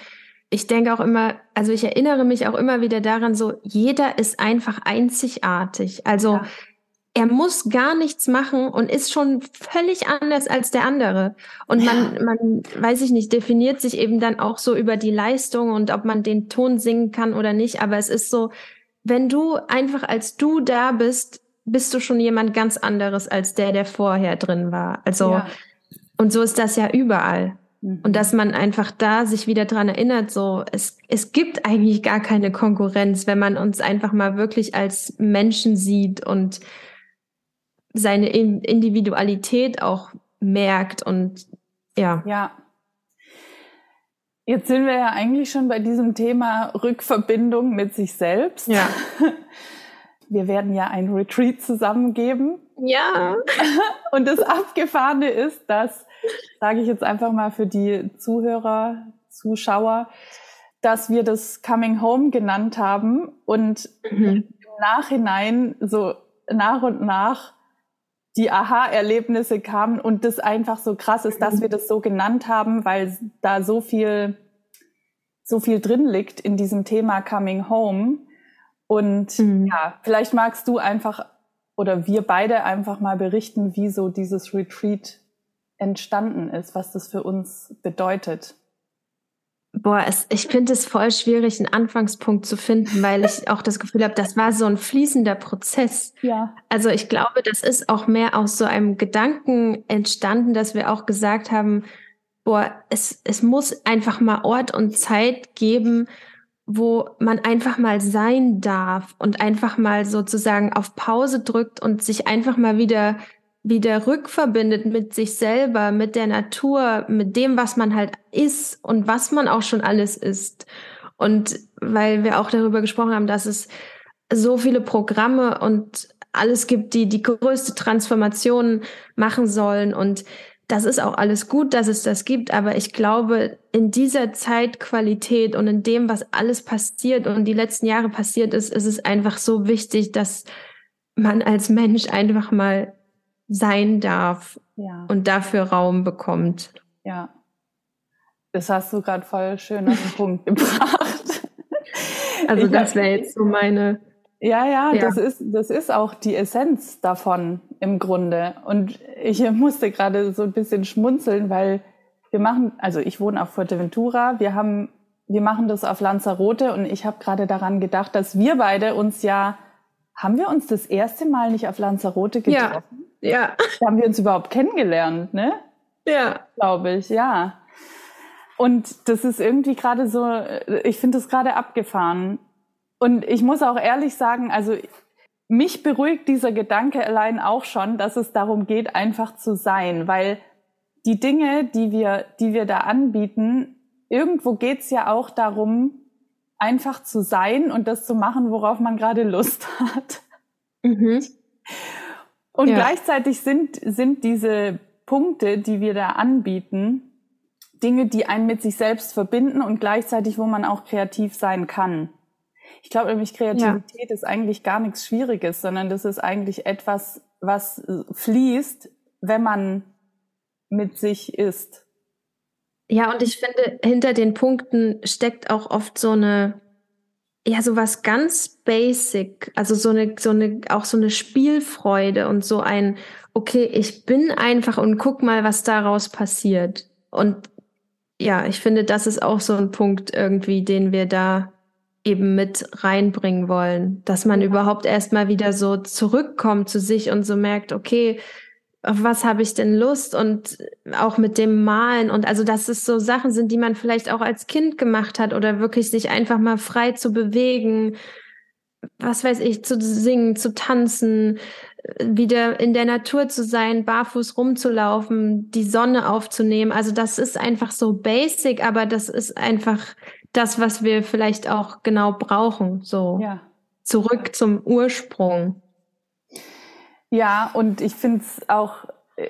ich denke auch immer, also ich erinnere mich auch immer wieder daran, so jeder ist einfach einzigartig. Also ja. er muss gar nichts machen und ist schon völlig anders als der andere. Und ja. man, man, weiß ich nicht, definiert sich eben dann auch so über die Leistung und ob man den Ton singen kann oder nicht. Aber es ist so, wenn du einfach als du da bist, bist du schon jemand ganz anderes als der, der vorher drin war. Also, ja. und so ist das ja überall. Und dass man einfach da sich wieder dran erinnert, so, es, es gibt eigentlich gar keine Konkurrenz, wenn man uns einfach mal wirklich als Menschen sieht und seine Individualität auch merkt und ja. Ja. Jetzt sind wir ja eigentlich schon bei diesem Thema Rückverbindung mit sich selbst. Ja. *laughs* Wir werden ja ein Retreat zusammengeben. Ja. *laughs* Und das Abgefahrene ist, dass sage ich jetzt einfach mal für die Zuhörer, Zuschauer, dass wir das Coming Home genannt haben und mhm. im Nachhinein so nach und nach die Aha-Erlebnisse kamen und das einfach so krass ist, dass wir das so genannt haben, weil da so viel, so viel drin liegt in diesem Thema Coming Home. Und mhm. ja, vielleicht magst du einfach oder wir beide einfach mal berichten, wie so dieses Retreat entstanden ist, was das für uns bedeutet? Boah, es, ich finde es voll schwierig, einen Anfangspunkt zu finden, weil ich auch das Gefühl habe, das war so ein fließender Prozess. Ja. Also ich glaube, das ist auch mehr aus so einem Gedanken entstanden, dass wir auch gesagt haben, boah, es, es muss einfach mal Ort und Zeit geben, wo man einfach mal sein darf und einfach mal sozusagen auf Pause drückt und sich einfach mal wieder wieder rückverbindet mit sich selber, mit der Natur, mit dem, was man halt ist und was man auch schon alles ist. Und weil wir auch darüber gesprochen haben, dass es so viele Programme und alles gibt, die die größte Transformation machen sollen. Und das ist auch alles gut, dass es das gibt. Aber ich glaube, in dieser Zeitqualität und in dem, was alles passiert und die letzten Jahre passiert ist, ist es einfach so wichtig, dass man als Mensch einfach mal sein darf ja. und dafür Raum bekommt. Ja. Das hast du gerade voll schön auf den Punkt *laughs* gebracht. Also ich das wäre jetzt so meine. Ja, ja, ja, das ist, das ist auch die Essenz davon im Grunde. Und ich *laughs* musste gerade so ein bisschen schmunzeln, weil wir machen, also ich wohne auf Fuerteventura, wir haben, wir machen das auf Lanzarote und ich habe gerade daran gedacht, dass wir beide uns ja haben wir uns das erste Mal nicht auf Lanzarote getroffen? Ja. ja. Da haben wir uns überhaupt kennengelernt, ne? Ja. Glaube ich, ja. Und das ist irgendwie gerade so, ich finde das gerade abgefahren. Und ich muss auch ehrlich sagen, also mich beruhigt dieser Gedanke allein auch schon, dass es darum geht, einfach zu sein, weil die Dinge, die wir, die wir da anbieten, irgendwo geht's ja auch darum, einfach zu sein und das zu machen, worauf man gerade Lust *laughs* hat. Mhm. Und ja. gleichzeitig sind, sind diese Punkte, die wir da anbieten, Dinge, die einen mit sich selbst verbinden und gleichzeitig, wo man auch kreativ sein kann. Ich glaube nämlich, Kreativität ja. ist eigentlich gar nichts Schwieriges, sondern das ist eigentlich etwas, was fließt, wenn man mit sich ist. Ja, und ich finde, hinter den Punkten steckt auch oft so eine, ja, so was ganz basic, also so eine, so eine, auch so eine Spielfreude und so ein, okay, ich bin einfach und guck mal, was daraus passiert. Und ja, ich finde, das ist auch so ein Punkt irgendwie, den wir da eben mit reinbringen wollen, dass man überhaupt erstmal wieder so zurückkommt zu sich und so merkt, okay, auf was habe ich denn Lust? Und auch mit dem Malen. Und also dass es so Sachen sind, die man vielleicht auch als Kind gemacht hat oder wirklich sich einfach mal frei zu bewegen, was weiß ich, zu singen, zu tanzen, wieder in der Natur zu sein, barfuß rumzulaufen, die Sonne aufzunehmen. Also das ist einfach so basic, aber das ist einfach das, was wir vielleicht auch genau brauchen. So ja. zurück zum Ursprung. Ja, und ich finde es auch,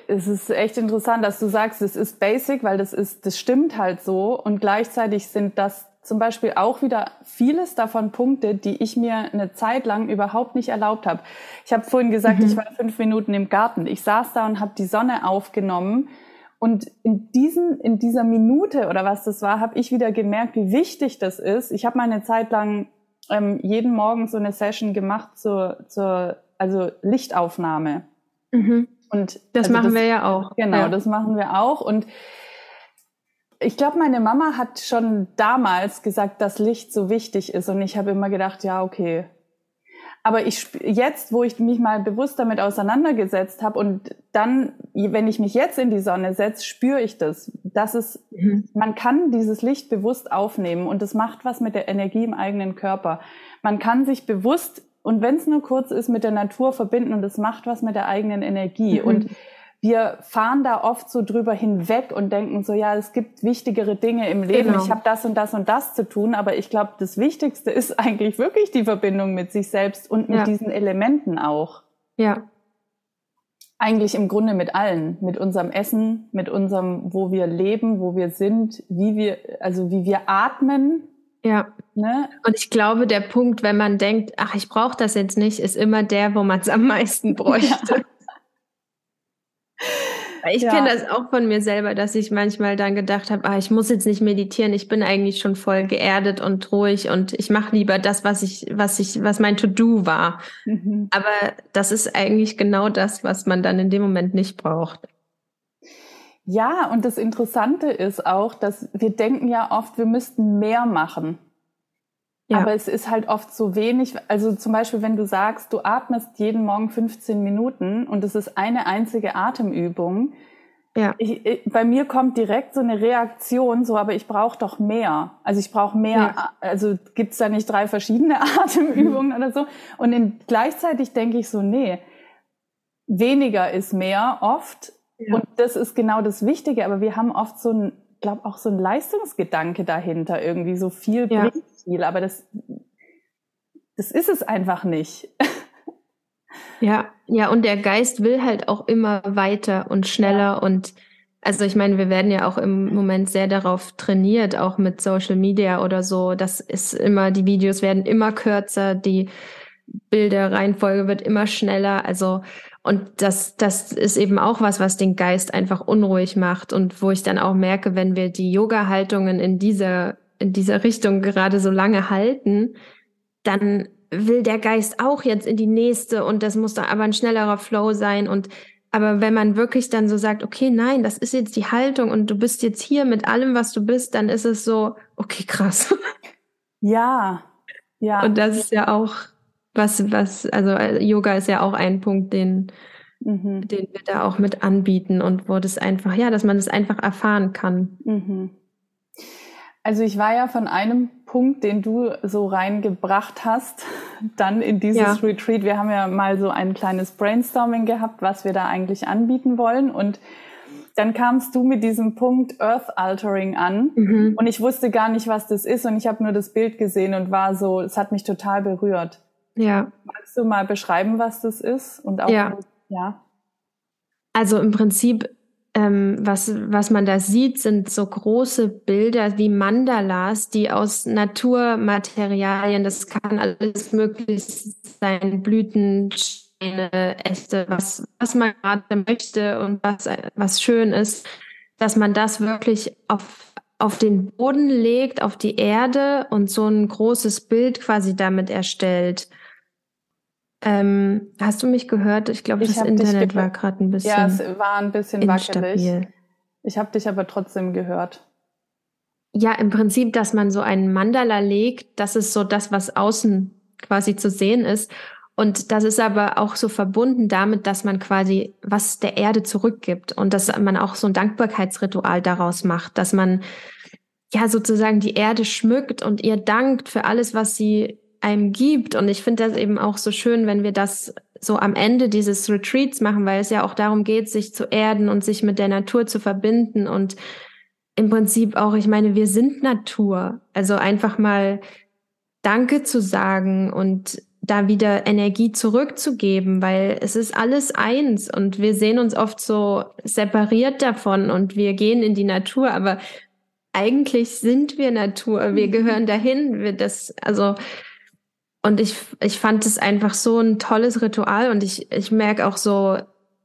es ist echt interessant, dass du sagst, es ist basic, weil das ist, das stimmt halt so. Und gleichzeitig sind das zum Beispiel auch wieder vieles davon Punkte, die ich mir eine Zeit lang überhaupt nicht erlaubt habe. Ich habe vorhin gesagt, mhm. ich war fünf Minuten im Garten. Ich saß da und habe die Sonne aufgenommen. Und in, diesen, in dieser Minute oder was das war, habe ich wieder gemerkt, wie wichtig das ist. Ich habe mal eine Zeit lang ähm, jeden Morgen so eine Session gemacht zur, zur also Lichtaufnahme. Mhm. Und das also machen das, wir ja auch. Genau, ja. das machen wir auch. Und ich glaube, meine Mama hat schon damals gesagt, dass Licht so wichtig ist. Und ich habe immer gedacht, ja, okay. Aber ich jetzt, wo ich mich mal bewusst damit auseinandergesetzt habe und dann, wenn ich mich jetzt in die Sonne setze, spüre ich das. Das ist, mhm. man kann dieses Licht bewusst aufnehmen und das macht was mit der Energie im eigenen Körper. Man kann sich bewusst und wenn es nur kurz ist, mit der Natur verbinden und das macht was mit der eigenen Energie. Mhm. Und wir fahren da oft so drüber hinweg und denken so, ja, es gibt wichtigere Dinge im Leben. Genau. Ich habe das und das und das zu tun, aber ich glaube, das Wichtigste ist eigentlich wirklich die Verbindung mit sich selbst und mit ja. diesen Elementen auch. Ja. Eigentlich im Grunde mit allen, mit unserem Essen, mit unserem, wo wir leben, wo wir sind, wie wir, also wie wir atmen. Ja. Ne? Und ich glaube, der Punkt, wenn man denkt, ach, ich brauche das jetzt nicht, ist immer der, wo man es am meisten *laughs* bräuchte. Ja. Ich ja. kenne das auch von mir selber, dass ich manchmal dann gedacht habe, ah, ich muss jetzt nicht meditieren, ich bin eigentlich schon voll geerdet und ruhig und ich mache lieber das, was ich, was ich, was mein To-Do war. Mhm. Aber das ist eigentlich genau das, was man dann in dem Moment nicht braucht. Ja, und das Interessante ist auch, dass wir denken ja oft, wir müssten mehr machen. Ja. Aber es ist halt oft so wenig. Also zum Beispiel, wenn du sagst, du atmest jeden Morgen 15 Minuten und es ist eine einzige Atemübung. Ja. Ich, ich, bei mir kommt direkt so eine Reaktion, so, aber ich brauche doch mehr. Also ich brauche mehr. Ja. Also gibt's da nicht drei verschiedene *laughs* Atemübungen oder so? Und in, gleichzeitig denke ich so, nee, weniger ist mehr oft. Ja. Und das ist genau das Wichtige. Aber wir haben oft so ein glaube auch so ein Leistungsgedanke dahinter irgendwie so viel ja. bringt viel, aber das das ist es einfach nicht. *laughs* Ja, ja, und der Geist will halt auch immer weiter und schneller ja. und also ich meine, wir werden ja auch im Moment sehr darauf trainiert, auch mit Social Media oder so. Das ist immer, die Videos werden immer kürzer, die Bilderreihenfolge wird immer schneller. Also und das, das ist eben auch was, was den Geist einfach unruhig macht und wo ich dann auch merke, wenn wir die Yoga-Haltungen in dieser, in dieser Richtung gerade so lange halten, dann will der Geist auch jetzt in die nächste und das muss da aber ein schnellerer Flow sein und aber wenn man wirklich dann so sagt, okay, nein, das ist jetzt die Haltung und du bist jetzt hier mit allem, was du bist, dann ist es so, okay, krass. Ja, ja. Und das ist ja auch was, was, also äh, Yoga ist ja auch ein Punkt, den, mhm. den wir da auch mit anbieten und wo das einfach, ja, dass man das einfach erfahren kann. Mhm. Also ich war ja von einem Punkt, den du so reingebracht hast, *laughs* dann in dieses ja. Retreat. Wir haben ja mal so ein kleines Brainstorming gehabt, was wir da eigentlich anbieten wollen. Und dann kamst du mit diesem Punkt Earth Altering an mhm. und ich wusste gar nicht, was das ist und ich habe nur das Bild gesehen und war so, es hat mich total berührt. Ja. Magst du mal beschreiben, was das ist und auch ja. ja. Also im Prinzip ähm, was, was man da sieht, sind so große Bilder wie Mandalas, die aus Naturmaterialien, das kann alles möglich sein, Blüten, Steine, Äste, was, was man gerade möchte und was, was schön ist, dass man das wirklich auf, auf den Boden legt, auf die Erde und so ein großes Bild quasi damit erstellt. Ähm, hast du mich gehört? Ich glaube, das Internet war gerade ein bisschen. Ja, es war ein bisschen instabil. wackelig. Ich habe dich aber trotzdem gehört. Ja, im Prinzip, dass man so einen Mandala legt, das ist so das, was außen quasi zu sehen ist. Und das ist aber auch so verbunden damit, dass man quasi was der Erde zurückgibt und dass man auch so ein Dankbarkeitsritual daraus macht, dass man ja sozusagen die Erde schmückt und ihr dankt für alles, was sie einem gibt. Und ich finde das eben auch so schön, wenn wir das so am Ende dieses Retreats machen, weil es ja auch darum geht, sich zu erden und sich mit der Natur zu verbinden. Und im Prinzip auch, ich meine, wir sind Natur. Also einfach mal Danke zu sagen und da wieder Energie zurückzugeben, weil es ist alles eins. Und wir sehen uns oft so separiert davon und wir gehen in die Natur, aber eigentlich sind wir Natur, wir gehören dahin, wir das, also und ich, ich fand es einfach so ein tolles Ritual und ich, ich merke auch so,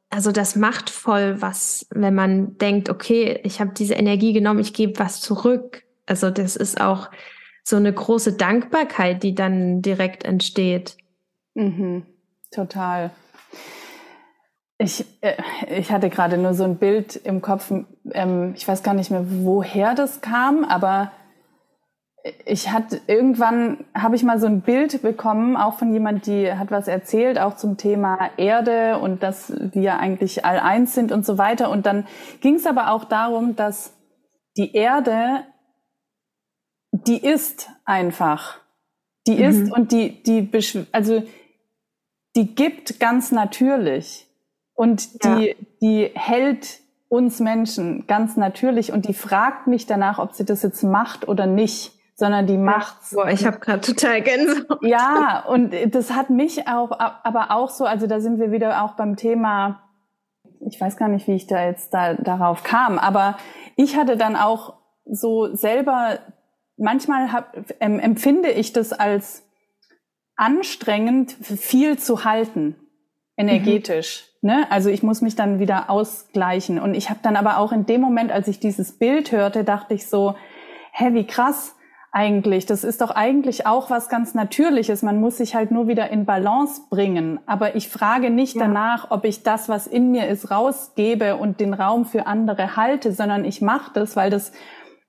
also das macht voll was, wenn man denkt, okay, ich habe diese Energie genommen, ich gebe was zurück. Also das ist auch so eine große Dankbarkeit, die dann direkt entsteht. Mhm, total. Ich, äh, ich hatte gerade nur so ein Bild im Kopf, ähm, ich weiß gar nicht mehr, woher das kam, aber ich hatte irgendwann habe ich mal so ein Bild bekommen, auch von jemand, die hat was erzählt, auch zum Thema Erde und dass wir eigentlich all eins sind und so weiter. Und dann ging es aber auch darum, dass die Erde, die ist einfach, die mhm. ist und die die also die gibt ganz natürlich und die ja. die hält uns Menschen ganz natürlich und die fragt nicht danach, ob sie das jetzt macht oder nicht sondern die macht's. Boah, ich habe gerade total Gänsehaut. Ja, und das hat mich auch, aber auch so, also da sind wir wieder auch beim Thema, ich weiß gar nicht, wie ich da jetzt da, darauf kam, aber ich hatte dann auch so selber, manchmal hab, ähm, empfinde ich das als anstrengend, viel zu halten, energetisch. Mhm. Ne? Also ich muss mich dann wieder ausgleichen. Und ich habe dann aber auch in dem Moment, als ich dieses Bild hörte, dachte ich so, hä, wie krass, eigentlich. Das ist doch eigentlich auch was ganz Natürliches. Man muss sich halt nur wieder in Balance bringen. Aber ich frage nicht ja. danach, ob ich das, was in mir ist, rausgebe und den Raum für andere halte, sondern ich mache das, weil das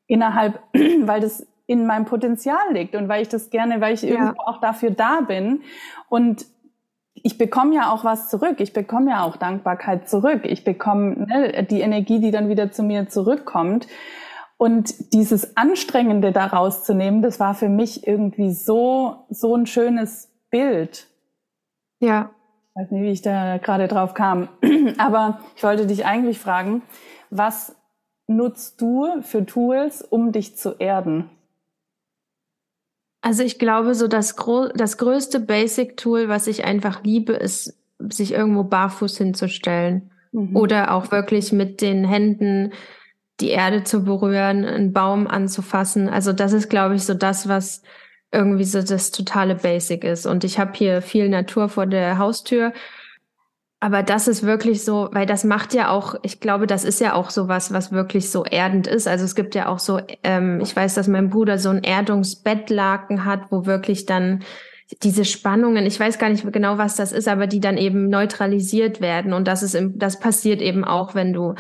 innerhalb, *clears throat* weil das in meinem Potenzial liegt und weil ich das gerne, weil ich ja. irgendwo auch dafür da bin. Und ich bekomme ja auch was zurück. Ich bekomme ja auch Dankbarkeit zurück. Ich bekomme ne, die Energie, die dann wieder zu mir zurückkommt. Und dieses Anstrengende daraus zu nehmen, das war für mich irgendwie so, so ein schönes Bild. Ja. Ich weiß nicht, wie ich da gerade drauf kam. *clears throat* Aber ich wollte dich eigentlich fragen, was nutzt du für Tools, um dich zu erden? Also ich glaube, so das, das größte Basic-Tool, was ich einfach liebe, ist, sich irgendwo barfuß hinzustellen. Mhm. Oder auch wirklich mit den Händen die Erde zu berühren, einen Baum anzufassen. Also das ist, glaube ich, so das, was irgendwie so das totale Basic ist. Und ich habe hier viel Natur vor der Haustür. Aber das ist wirklich so, weil das macht ja auch, ich glaube, das ist ja auch so was, was wirklich so erdend ist. Also es gibt ja auch so, ähm, ich weiß, dass mein Bruder so ein Erdungsbettlaken hat, wo wirklich dann diese Spannungen, ich weiß gar nicht genau, was das ist, aber die dann eben neutralisiert werden. Und das ist, im, das passiert eben auch, wenn du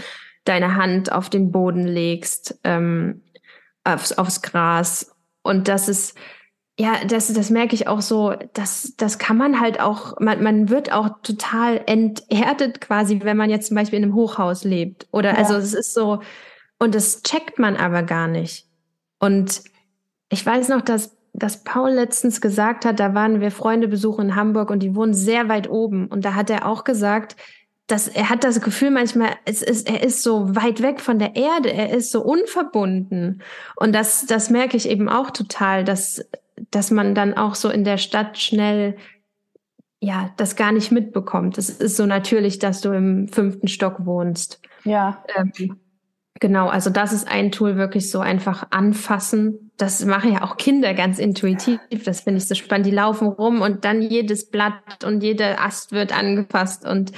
deine Hand auf den Boden legst, ähm, aufs, aufs Gras. Und das ist, ja, das, das merke ich auch so, das, das kann man halt auch, man, man wird auch total enterdet quasi, wenn man jetzt zum Beispiel in einem Hochhaus lebt. Oder ja. also es ist so, und das checkt man aber gar nicht. Und ich weiß noch, dass, dass Paul letztens gesagt hat, da waren wir Freunde besuchen in Hamburg und die wohnen sehr weit oben. Und da hat er auch gesagt, dass er hat das Gefühl manchmal, es ist, er ist so weit weg von der Erde, er ist so unverbunden. Und das, das merke ich eben auch total, dass, dass man dann auch so in der Stadt schnell ja das gar nicht mitbekommt. Es ist so natürlich, dass du im fünften Stock wohnst. Ja. Ähm, genau, also das ist ein Tool, wirklich so einfach anfassen. Das machen ja auch Kinder ganz intuitiv. Das finde ich so spannend. Die laufen rum und dann jedes Blatt und jeder Ast wird angefasst und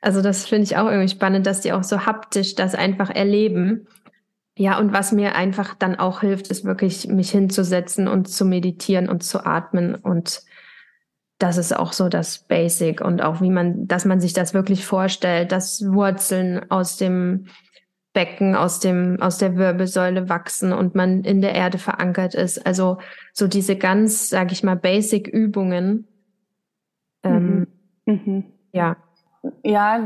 also das finde ich auch irgendwie spannend, dass die auch so haptisch das einfach erleben. Ja, und was mir einfach dann auch hilft, ist wirklich mich hinzusetzen und zu meditieren und zu atmen. Und das ist auch so das Basic und auch wie man, dass man sich das wirklich vorstellt, dass Wurzeln aus dem Becken, aus dem, aus der Wirbelsäule wachsen und man in der Erde verankert ist. Also so diese ganz, sage ich mal, Basic Übungen. Ähm, mhm. Mhm. Ja, ja,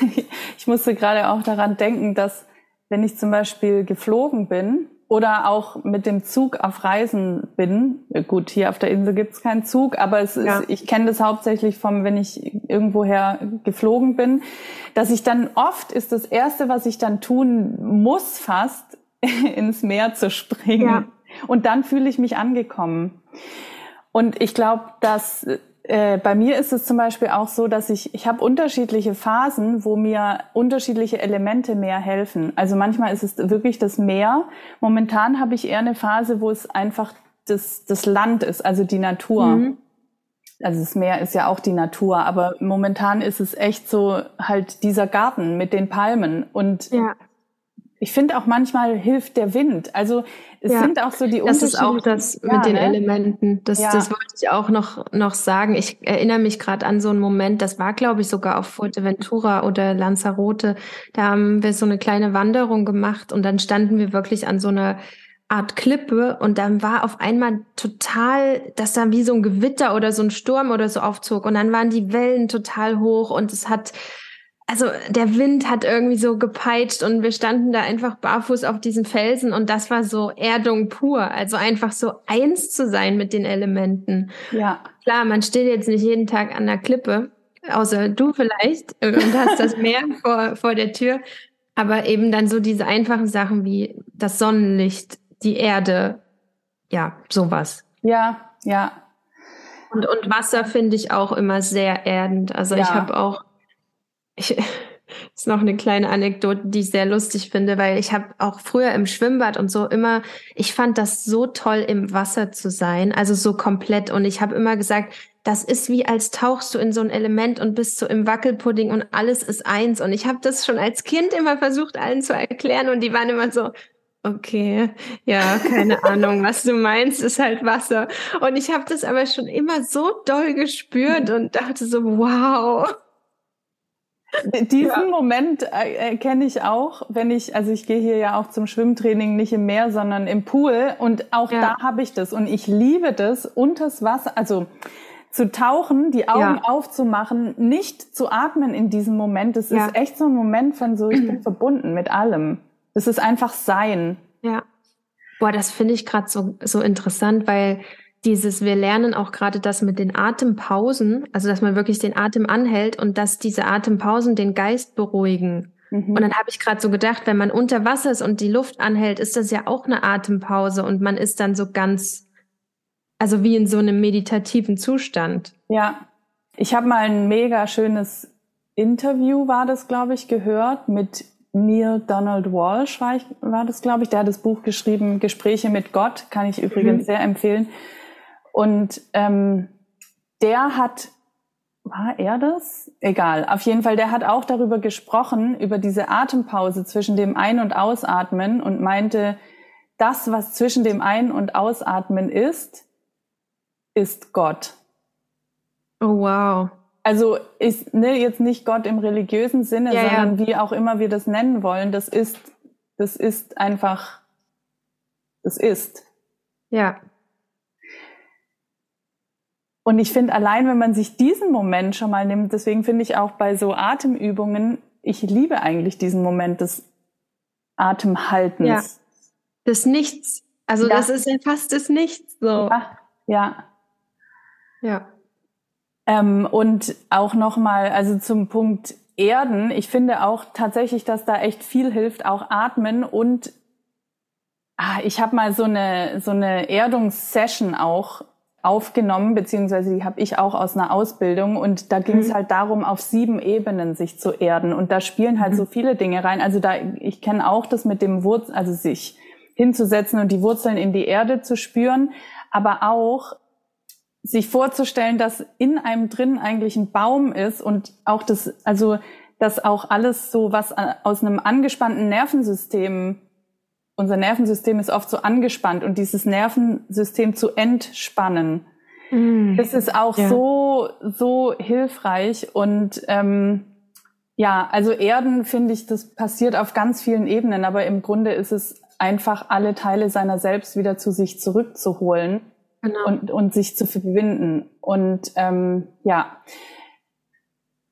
*laughs* ich musste gerade auch daran denken, dass wenn ich zum Beispiel geflogen bin oder auch mit dem Zug auf Reisen bin, gut, hier auf der Insel gibt's keinen Zug, aber es ist, ja. ich kenne das hauptsächlich vom, wenn ich irgendwoher geflogen bin, dass ich dann oft ist das Erste, was ich dann tun muss, fast *laughs* ins Meer zu springen. Ja. Und dann fühle ich mich angekommen. Und ich glaube, dass äh, bei mir ist es zum Beispiel auch so, dass ich, ich habe unterschiedliche Phasen, wo mir unterschiedliche Elemente mehr helfen. Also manchmal ist es wirklich das Meer. Momentan habe ich eher eine Phase, wo es einfach das, das Land ist, also die Natur. Mhm. Also das Meer ist ja auch die Natur, aber momentan ist es echt so halt dieser Garten mit den Palmen und ja. Ich finde auch manchmal hilft der Wind. Also es ja, sind auch so die Das ist auch das ja, mit den ne? Elementen. Das, ja. das wollte ich auch noch, noch sagen. Ich erinnere mich gerade an so einen Moment, das war, glaube ich, sogar auf Fuerteventura oder Lanzarote. Da haben wir so eine kleine Wanderung gemacht und dann standen wir wirklich an so einer Art Klippe und dann war auf einmal total, dass da wie so ein Gewitter oder so ein Sturm oder so aufzog und dann waren die Wellen total hoch und es hat also der Wind hat irgendwie so gepeitscht und wir standen da einfach barfuß auf diesen Felsen und das war so Erdung pur. Also einfach so eins zu sein mit den Elementen. Ja. Klar, man steht jetzt nicht jeden Tag an der Klippe, außer du vielleicht und hast das *laughs* Meer vor, vor der Tür. Aber eben dann so diese einfachen Sachen wie das Sonnenlicht, die Erde, ja, sowas. Ja, ja. Und, und Wasser finde ich auch immer sehr erdend. Also ja. ich habe auch ich, *laughs* ist noch eine kleine Anekdote, die ich sehr lustig finde, weil ich habe auch früher im Schwimmbad und so immer, ich fand das so toll, im Wasser zu sein, also so komplett. Und ich habe immer gesagt, das ist wie als tauchst du in so ein Element und bist so im Wackelpudding und alles ist eins. Und ich habe das schon als Kind immer versucht, allen zu erklären und die waren immer so, okay, ja, keine *laughs* Ahnung, was du meinst, ist halt Wasser. Und ich habe das aber schon immer so doll gespürt und dachte so, wow. Diesen ja. Moment äh, kenne ich auch, wenn ich, also ich gehe hier ja auch zum Schwimmtraining nicht im Meer, sondern im Pool und auch ja. da habe ich das und ich liebe das unters Wasser, also zu tauchen, die Augen ja. aufzumachen, nicht zu atmen in diesem Moment. Das ist echt so ein Moment von so, ich bin *clears throat* verbunden mit allem. Das ist einfach sein. Ja. Boah, das finde ich gerade so, so interessant, weil dieses, wir lernen auch gerade das mit den Atempausen, also dass man wirklich den Atem anhält und dass diese Atempausen den Geist beruhigen. Mhm. Und dann habe ich gerade so gedacht, wenn man unter Wasser ist und die Luft anhält, ist das ja auch eine Atempause und man ist dann so ganz, also wie in so einem meditativen Zustand. Ja, ich habe mal ein mega schönes Interview, war das, glaube ich, gehört mit Neil Donald Walsh, war, ich, war das, glaube ich. Der hat das Buch geschrieben, Gespräche mit Gott, kann ich übrigens mhm. sehr empfehlen. Und ähm, der hat, war er das? Egal. Auf jeden Fall, der hat auch darüber gesprochen, über diese Atempause zwischen dem Ein- und Ausatmen und meinte, das, was zwischen dem Ein- und Ausatmen ist, ist Gott. Oh, wow. Also ist ne, jetzt nicht Gott im religiösen Sinne, ja, sondern ja. wie auch immer wir das nennen wollen, das ist, das ist einfach, das ist. Ja. Und ich finde, allein wenn man sich diesen Moment schon mal nimmt, deswegen finde ich auch bei so Atemübungen, ich liebe eigentlich diesen Moment des Atemhaltens. Ja. Das Nichts. Also ja. das ist ja fast das Nichts. So. Ja. Ja. ja. Ähm, und auch nochmal, also zum Punkt Erden, ich finde auch tatsächlich, dass da echt viel hilft, auch atmen und ah, ich habe mal so eine so eine Erdungssession auch aufgenommen, beziehungsweise die habe ich auch aus einer Ausbildung und da ging es mhm. halt darum, auf sieben Ebenen sich zu erden und da spielen halt mhm. so viele Dinge rein. Also da, ich kenne auch das mit dem Wurzel, also sich hinzusetzen und die Wurzeln in die Erde zu spüren, aber auch sich vorzustellen, dass in einem drin eigentlich ein Baum ist und auch das, also dass auch alles so was aus einem angespannten Nervensystem unser Nervensystem ist oft so angespannt und dieses Nervensystem zu entspannen, mm. das ist auch ja. so, so hilfreich und ähm, ja, also Erden finde ich, das passiert auf ganz vielen Ebenen, aber im Grunde ist es einfach alle Teile seiner selbst wieder zu sich zurückzuholen genau. und, und sich zu verbinden. Und ähm, ja,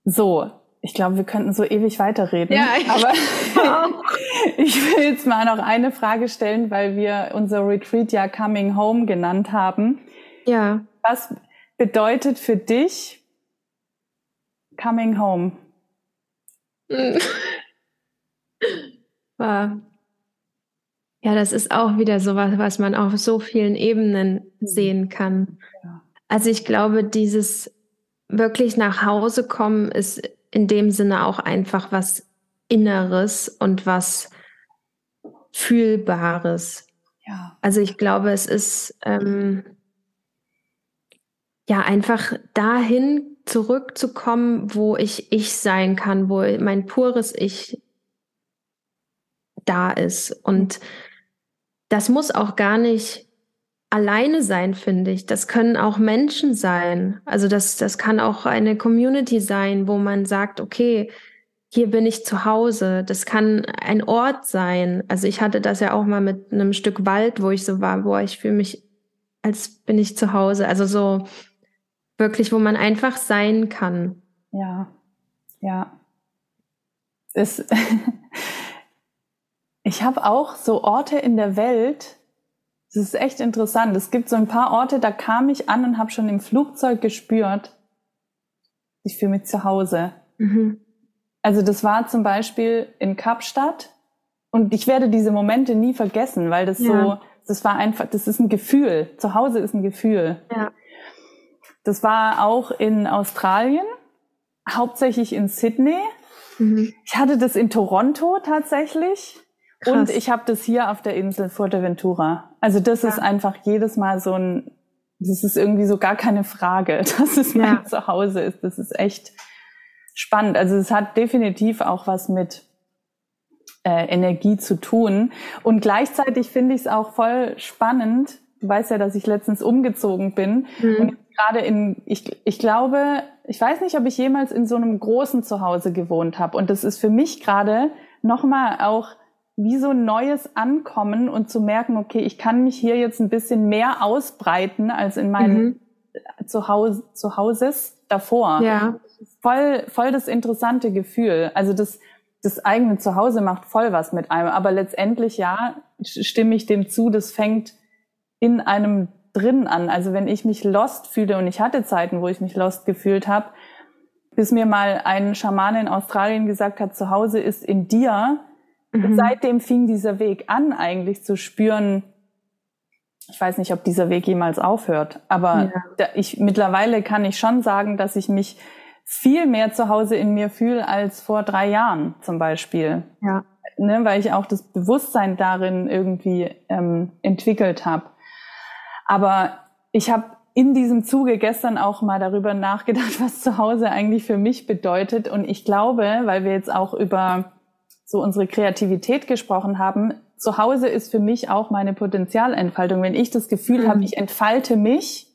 so, ich glaube, wir könnten so ewig weiterreden. Ja, ich aber *laughs* *laughs* ich will jetzt mal noch eine Frage stellen, weil wir unser Retreat ja Coming Home genannt haben. Ja. Was bedeutet für dich Coming Home? *laughs* ja, das ist auch wieder so was, was man auf so vielen Ebenen mhm. sehen kann. Also ich glaube, dieses wirklich nach Hause kommen ist in dem Sinne auch einfach was Inneres und was Fühlbares. Ja. Also ich glaube, es ist ähm, ja einfach dahin zurückzukommen, wo ich ich sein kann, wo mein pures Ich da ist. Und das muss auch gar nicht alleine sein, finde ich. Das können auch Menschen sein. Also das, das kann auch eine Community sein, wo man sagt, okay, hier bin ich zu Hause. Das kann ein Ort sein. Also ich hatte das ja auch mal mit einem Stück Wald, wo ich so war, wo ich fühle mich, als bin ich zu Hause. Also so wirklich, wo man einfach sein kann. Ja, ja. Das *laughs* ich habe auch so Orte in der Welt, das ist echt interessant. Es gibt so ein paar Orte, da kam ich an und habe schon im Flugzeug gespürt, ich fühle mich zu Hause. Mhm. Also das war zum Beispiel in Kapstadt und ich werde diese Momente nie vergessen, weil das ja. so, das war einfach, das ist ein Gefühl. Zu Hause ist ein Gefühl. Ja. Das war auch in Australien, hauptsächlich in Sydney. Mhm. Ich hatte das in Toronto tatsächlich. Krass. Und ich habe das hier auf der Insel Fuerteventura. Also das ja. ist einfach jedes Mal so ein, das ist irgendwie so gar keine Frage, *laughs* dass es mein ja. Zuhause ist. Das ist echt spannend. Also es hat definitiv auch was mit äh, Energie zu tun. Und gleichzeitig finde ich es auch voll spannend. Du weißt ja, dass ich letztens umgezogen bin. Mhm. Und gerade in, ich, ich glaube, ich weiß nicht, ob ich jemals in so einem großen Zuhause gewohnt habe. Und das ist für mich gerade nochmal auch wie so ein neues Ankommen und zu merken, okay, ich kann mich hier jetzt ein bisschen mehr ausbreiten als in meinem mhm. Zuhause, Zuhauses davor. Ja. Voll, voll das interessante Gefühl. Also das, das eigene Zuhause macht voll was mit einem. Aber letztendlich, ja, stimme ich dem zu, das fängt in einem drin an. Also wenn ich mich lost fühle und ich hatte Zeiten, wo ich mich lost gefühlt habe, bis mir mal ein Schamane in Australien gesagt hat, zu Hause ist in dir, Mhm. Seitdem fing dieser Weg an, eigentlich zu spüren, ich weiß nicht, ob dieser Weg jemals aufhört, aber ja. da, ich, mittlerweile kann ich schon sagen, dass ich mich viel mehr zu Hause in mir fühle als vor drei Jahren zum Beispiel. Ja. Ne, weil ich auch das Bewusstsein darin irgendwie ähm, entwickelt habe. Aber ich habe in diesem Zuge gestern auch mal darüber *laughs* nachgedacht, was zu Hause eigentlich für mich bedeutet. Und ich glaube, weil wir jetzt auch über so unsere Kreativität gesprochen haben, zu Hause ist für mich auch meine Potenzialentfaltung. Wenn ich das Gefühl mhm. habe, ich entfalte mich,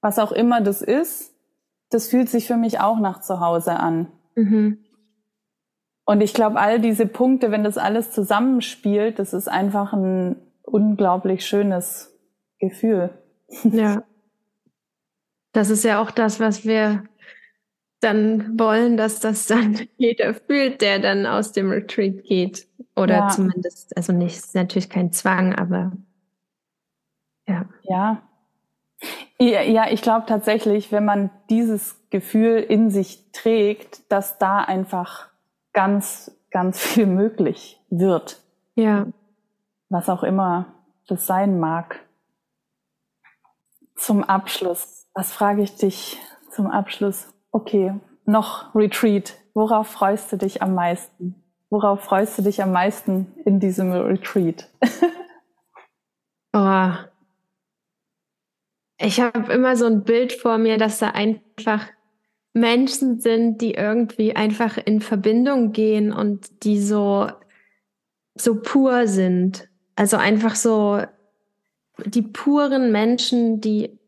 was auch immer das ist, das fühlt sich für mich auch nach zu Hause an. Mhm. Und ich glaube, all diese Punkte, wenn das alles zusammenspielt, das ist einfach ein unglaublich schönes Gefühl. *laughs* Ja. Das ist ja auch das, was wir dann wollen, dass das dann *laughs* jeder fühlt, der dann aus dem Retreat geht. Oder ja. zumindest, also nicht, ist natürlich kein Zwang, aber ja. Ja. Ja, ich glaube tatsächlich, wenn man dieses Gefühl in sich trägt, dass da einfach ganz, ganz viel möglich wird. Ja. Was auch immer das sein mag. Zum Abschluss, was frage ich dich zum Abschluss? Okay, noch Retreat. Worauf freust du dich am meisten? Worauf freust du dich am meisten in diesem Retreat? *laughs* oh. Ich habe immer so ein Bild vor mir, dass da einfach Menschen sind, die irgendwie einfach in Verbindung gehen und die so, so pur sind. Also einfach so die puren Menschen, die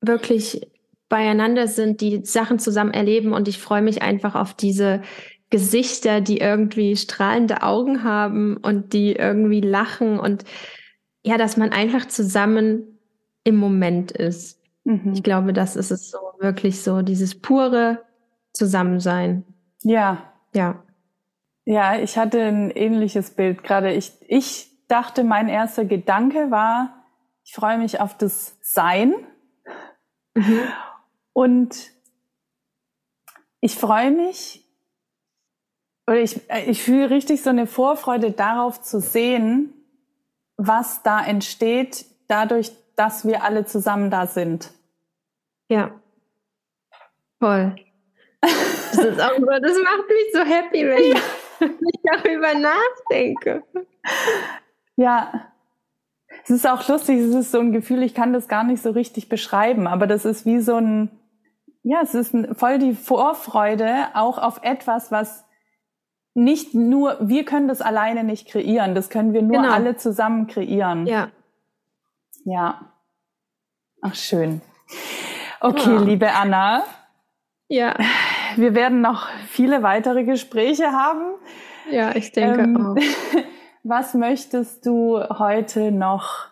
wirklich beieinander sind, die Sachen zusammen erleben und ich freue mich einfach auf diese Gesichter, die irgendwie strahlende Augen haben und die irgendwie lachen und ja, dass man einfach zusammen im Moment ist. Mhm. Ich glaube, das ist es so wirklich so, dieses pure Zusammensein. Ja. Ja. Ja, ich hatte ein ähnliches Bild gerade. Ich, ich dachte, mein erster Gedanke war, ich freue mich auf das Sein. Mhm. Und ich freue mich, oder ich, ich fühle richtig so eine Vorfreude darauf zu sehen, was da entsteht, dadurch, dass wir alle zusammen da sind. Ja. Voll. *laughs* Das, ist auch, das macht mich so happy, wenn ja. ich darüber nachdenke. Ja. Es ist auch lustig, es ist so ein Gefühl, ich kann das gar nicht so richtig beschreiben, aber das ist wie so ein, ja, es ist voll die Vorfreude auch auf etwas, was nicht nur, wir können das alleine nicht kreieren, das können wir nur genau. alle zusammen kreieren. Ja. Ja. Ach, schön. Okay, ja. liebe Anna. Ja. Wir werden noch viele weitere Gespräche haben. Ja, ich denke ähm, auch. *laughs* Was möchtest du heute noch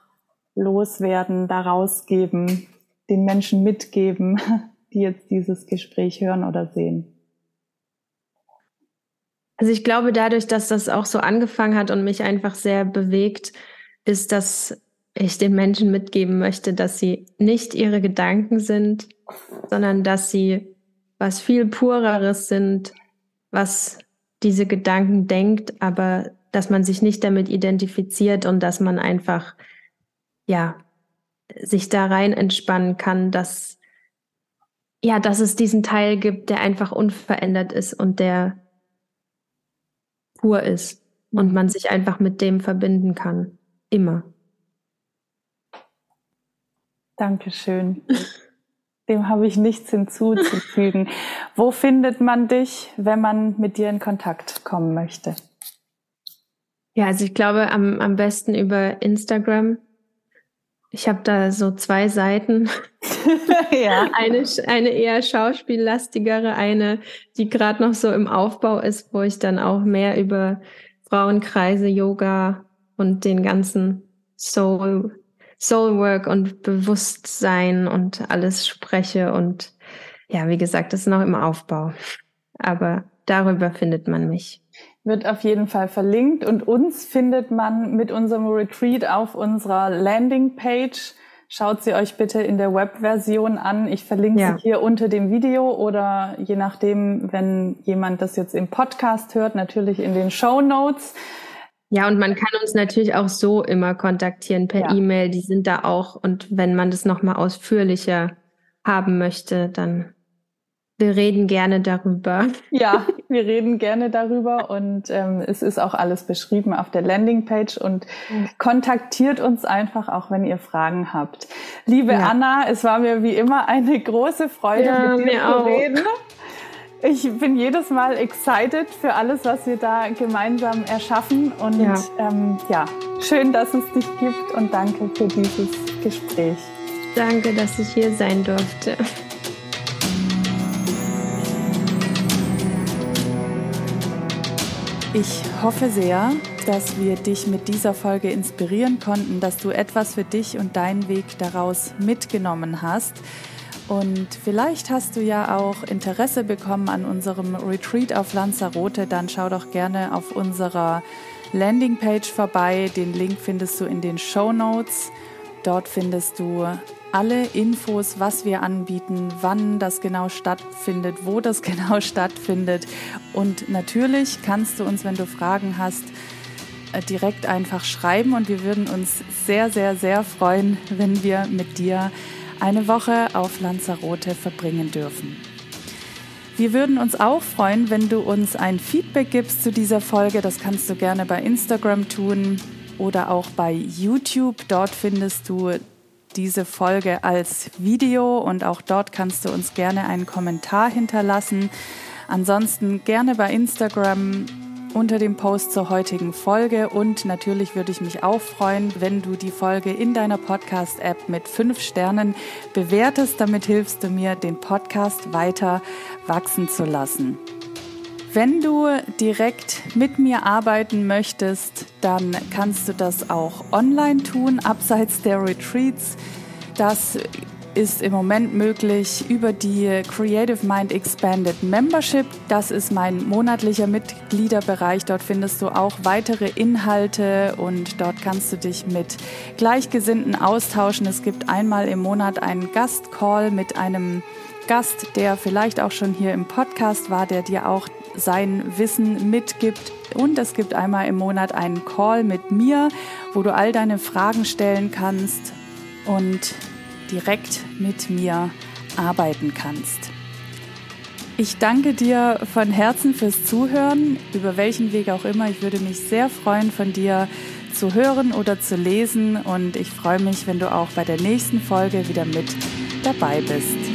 loswerden, daraus geben, den Menschen mitgeben? Die jetzt dieses Gespräch hören oder sehen? Also ich glaube, dadurch, dass das auch so angefangen hat und mich einfach sehr bewegt, ist, dass ich den Menschen mitgeben möchte, dass sie nicht ihre Gedanken sind, sondern dass sie was viel pureres sind, was diese Gedanken denkt, aber dass man sich nicht damit identifiziert und dass man einfach, ja, sich da rein entspannen kann, dass ja, dass es diesen Teil gibt, der einfach unverändert ist und der pur ist und man sich einfach mit dem verbinden kann. Immer. Dankeschön. Dem habe ich nichts hinzuzufügen. Wo findet man dich, wenn man mit dir in Kontakt kommen möchte? Ja, also ich glaube am, am besten über Instagram. Ich habe da so zwei Seiten. *laughs* ja. eine, eine eher schauspiellastigere, eine, die gerade noch so im Aufbau ist, wo ich dann auch mehr über Frauenkreise, Yoga und den ganzen Soul, Soulwork und Bewusstsein und alles spreche. Und ja, wie gesagt, das ist noch im Aufbau. Aber darüber findet man mich wird auf jeden Fall verlinkt und uns findet man mit unserem Retreat auf unserer Landingpage. Schaut sie euch bitte in der Webversion an. Ich verlinke ja. sie hier unter dem Video oder je nachdem, wenn jemand das jetzt im Podcast hört, natürlich in den Show Notes. Ja, und man kann uns natürlich auch so immer kontaktieren per ja. E-Mail. Die sind da auch. Und wenn man das nochmal ausführlicher haben möchte, dann wir reden gerne darüber. *laughs* Ja, wir reden gerne darüber und ähm, es ist auch alles beschrieben auf der Landingpage und kontaktiert uns einfach auch, wenn ihr Fragen habt. Liebe ja. Anna, es war mir wie immer eine große Freude, ja, mit dir zu auch. reden. Ich bin jedes Mal excited für alles, was wir da gemeinsam erschaffen und ja, ähm, ja schön, dass es dich gibt und danke für dieses Gespräch. Danke, dass ich hier sein durfte. Ich hoffe sehr, dass wir dich mit dieser Folge inspirieren konnten, dass du etwas für dich und deinen Weg daraus mitgenommen hast. Und vielleicht hast du ja auch Interesse bekommen an unserem Retreat auf Lanzarote. Dann schau doch gerne auf unserer Landingpage vorbei. Den Link findest du in den Show Notes. Dort findest du alle Infos, was wir anbieten, wann das genau stattfindet, wo das *laughs* genau stattfindet. Und natürlich kannst du uns, wenn du Fragen hast, äh, direkt einfach schreiben und wir würden uns sehr, sehr, sehr freuen, wenn wir mit dir eine Woche auf Lanzarote verbringen dürfen. Wir würden uns auch freuen, wenn du uns ein Feedback gibst zu dieser Folge. Das kannst du gerne bei Instagram tun oder auch bei YouTube. Dort findest du diese Folge als Video und auch dort kannst du uns gerne einen Kommentar hinterlassen. Ansonsten gerne bei Instagram unter dem Post zur heutigen Folge und natürlich würde ich mich auch freuen, wenn du die Folge in deiner Podcast-App mit fünf Sternen bewertest. Damit hilfst du mir, den Podcast weiter wachsen zu lassen. Wenn du direkt mit mir arbeiten möchtest, dann kannst du das auch online tun, abseits der Retreats. Das ist im Moment möglich über die Creative Mind Expanded Membership. Das ist mein monatlicher Mitgliederbereich. Dort findest du auch weitere Inhalte und dort kannst du dich mit Gleichgesinnten austauschen. Es gibt einmal im Monat einen Gastcall mit einem Gast, der vielleicht auch schon hier im Podcast war, der dir auch sein Wissen mitgibt. Und es gibt einmal im Monat einen Call mit mir, wo du all deine Fragen stellen kannst. Und direkt mit mir arbeiten kannst. Ich danke dir von Herzen fürs Zuhören, über welchen Weg auch immer. Ich würde mich sehr freuen, von dir zu hören oder zu lesen und ich freue mich, wenn du auch bei der nächsten Folge wieder mit dabei bist.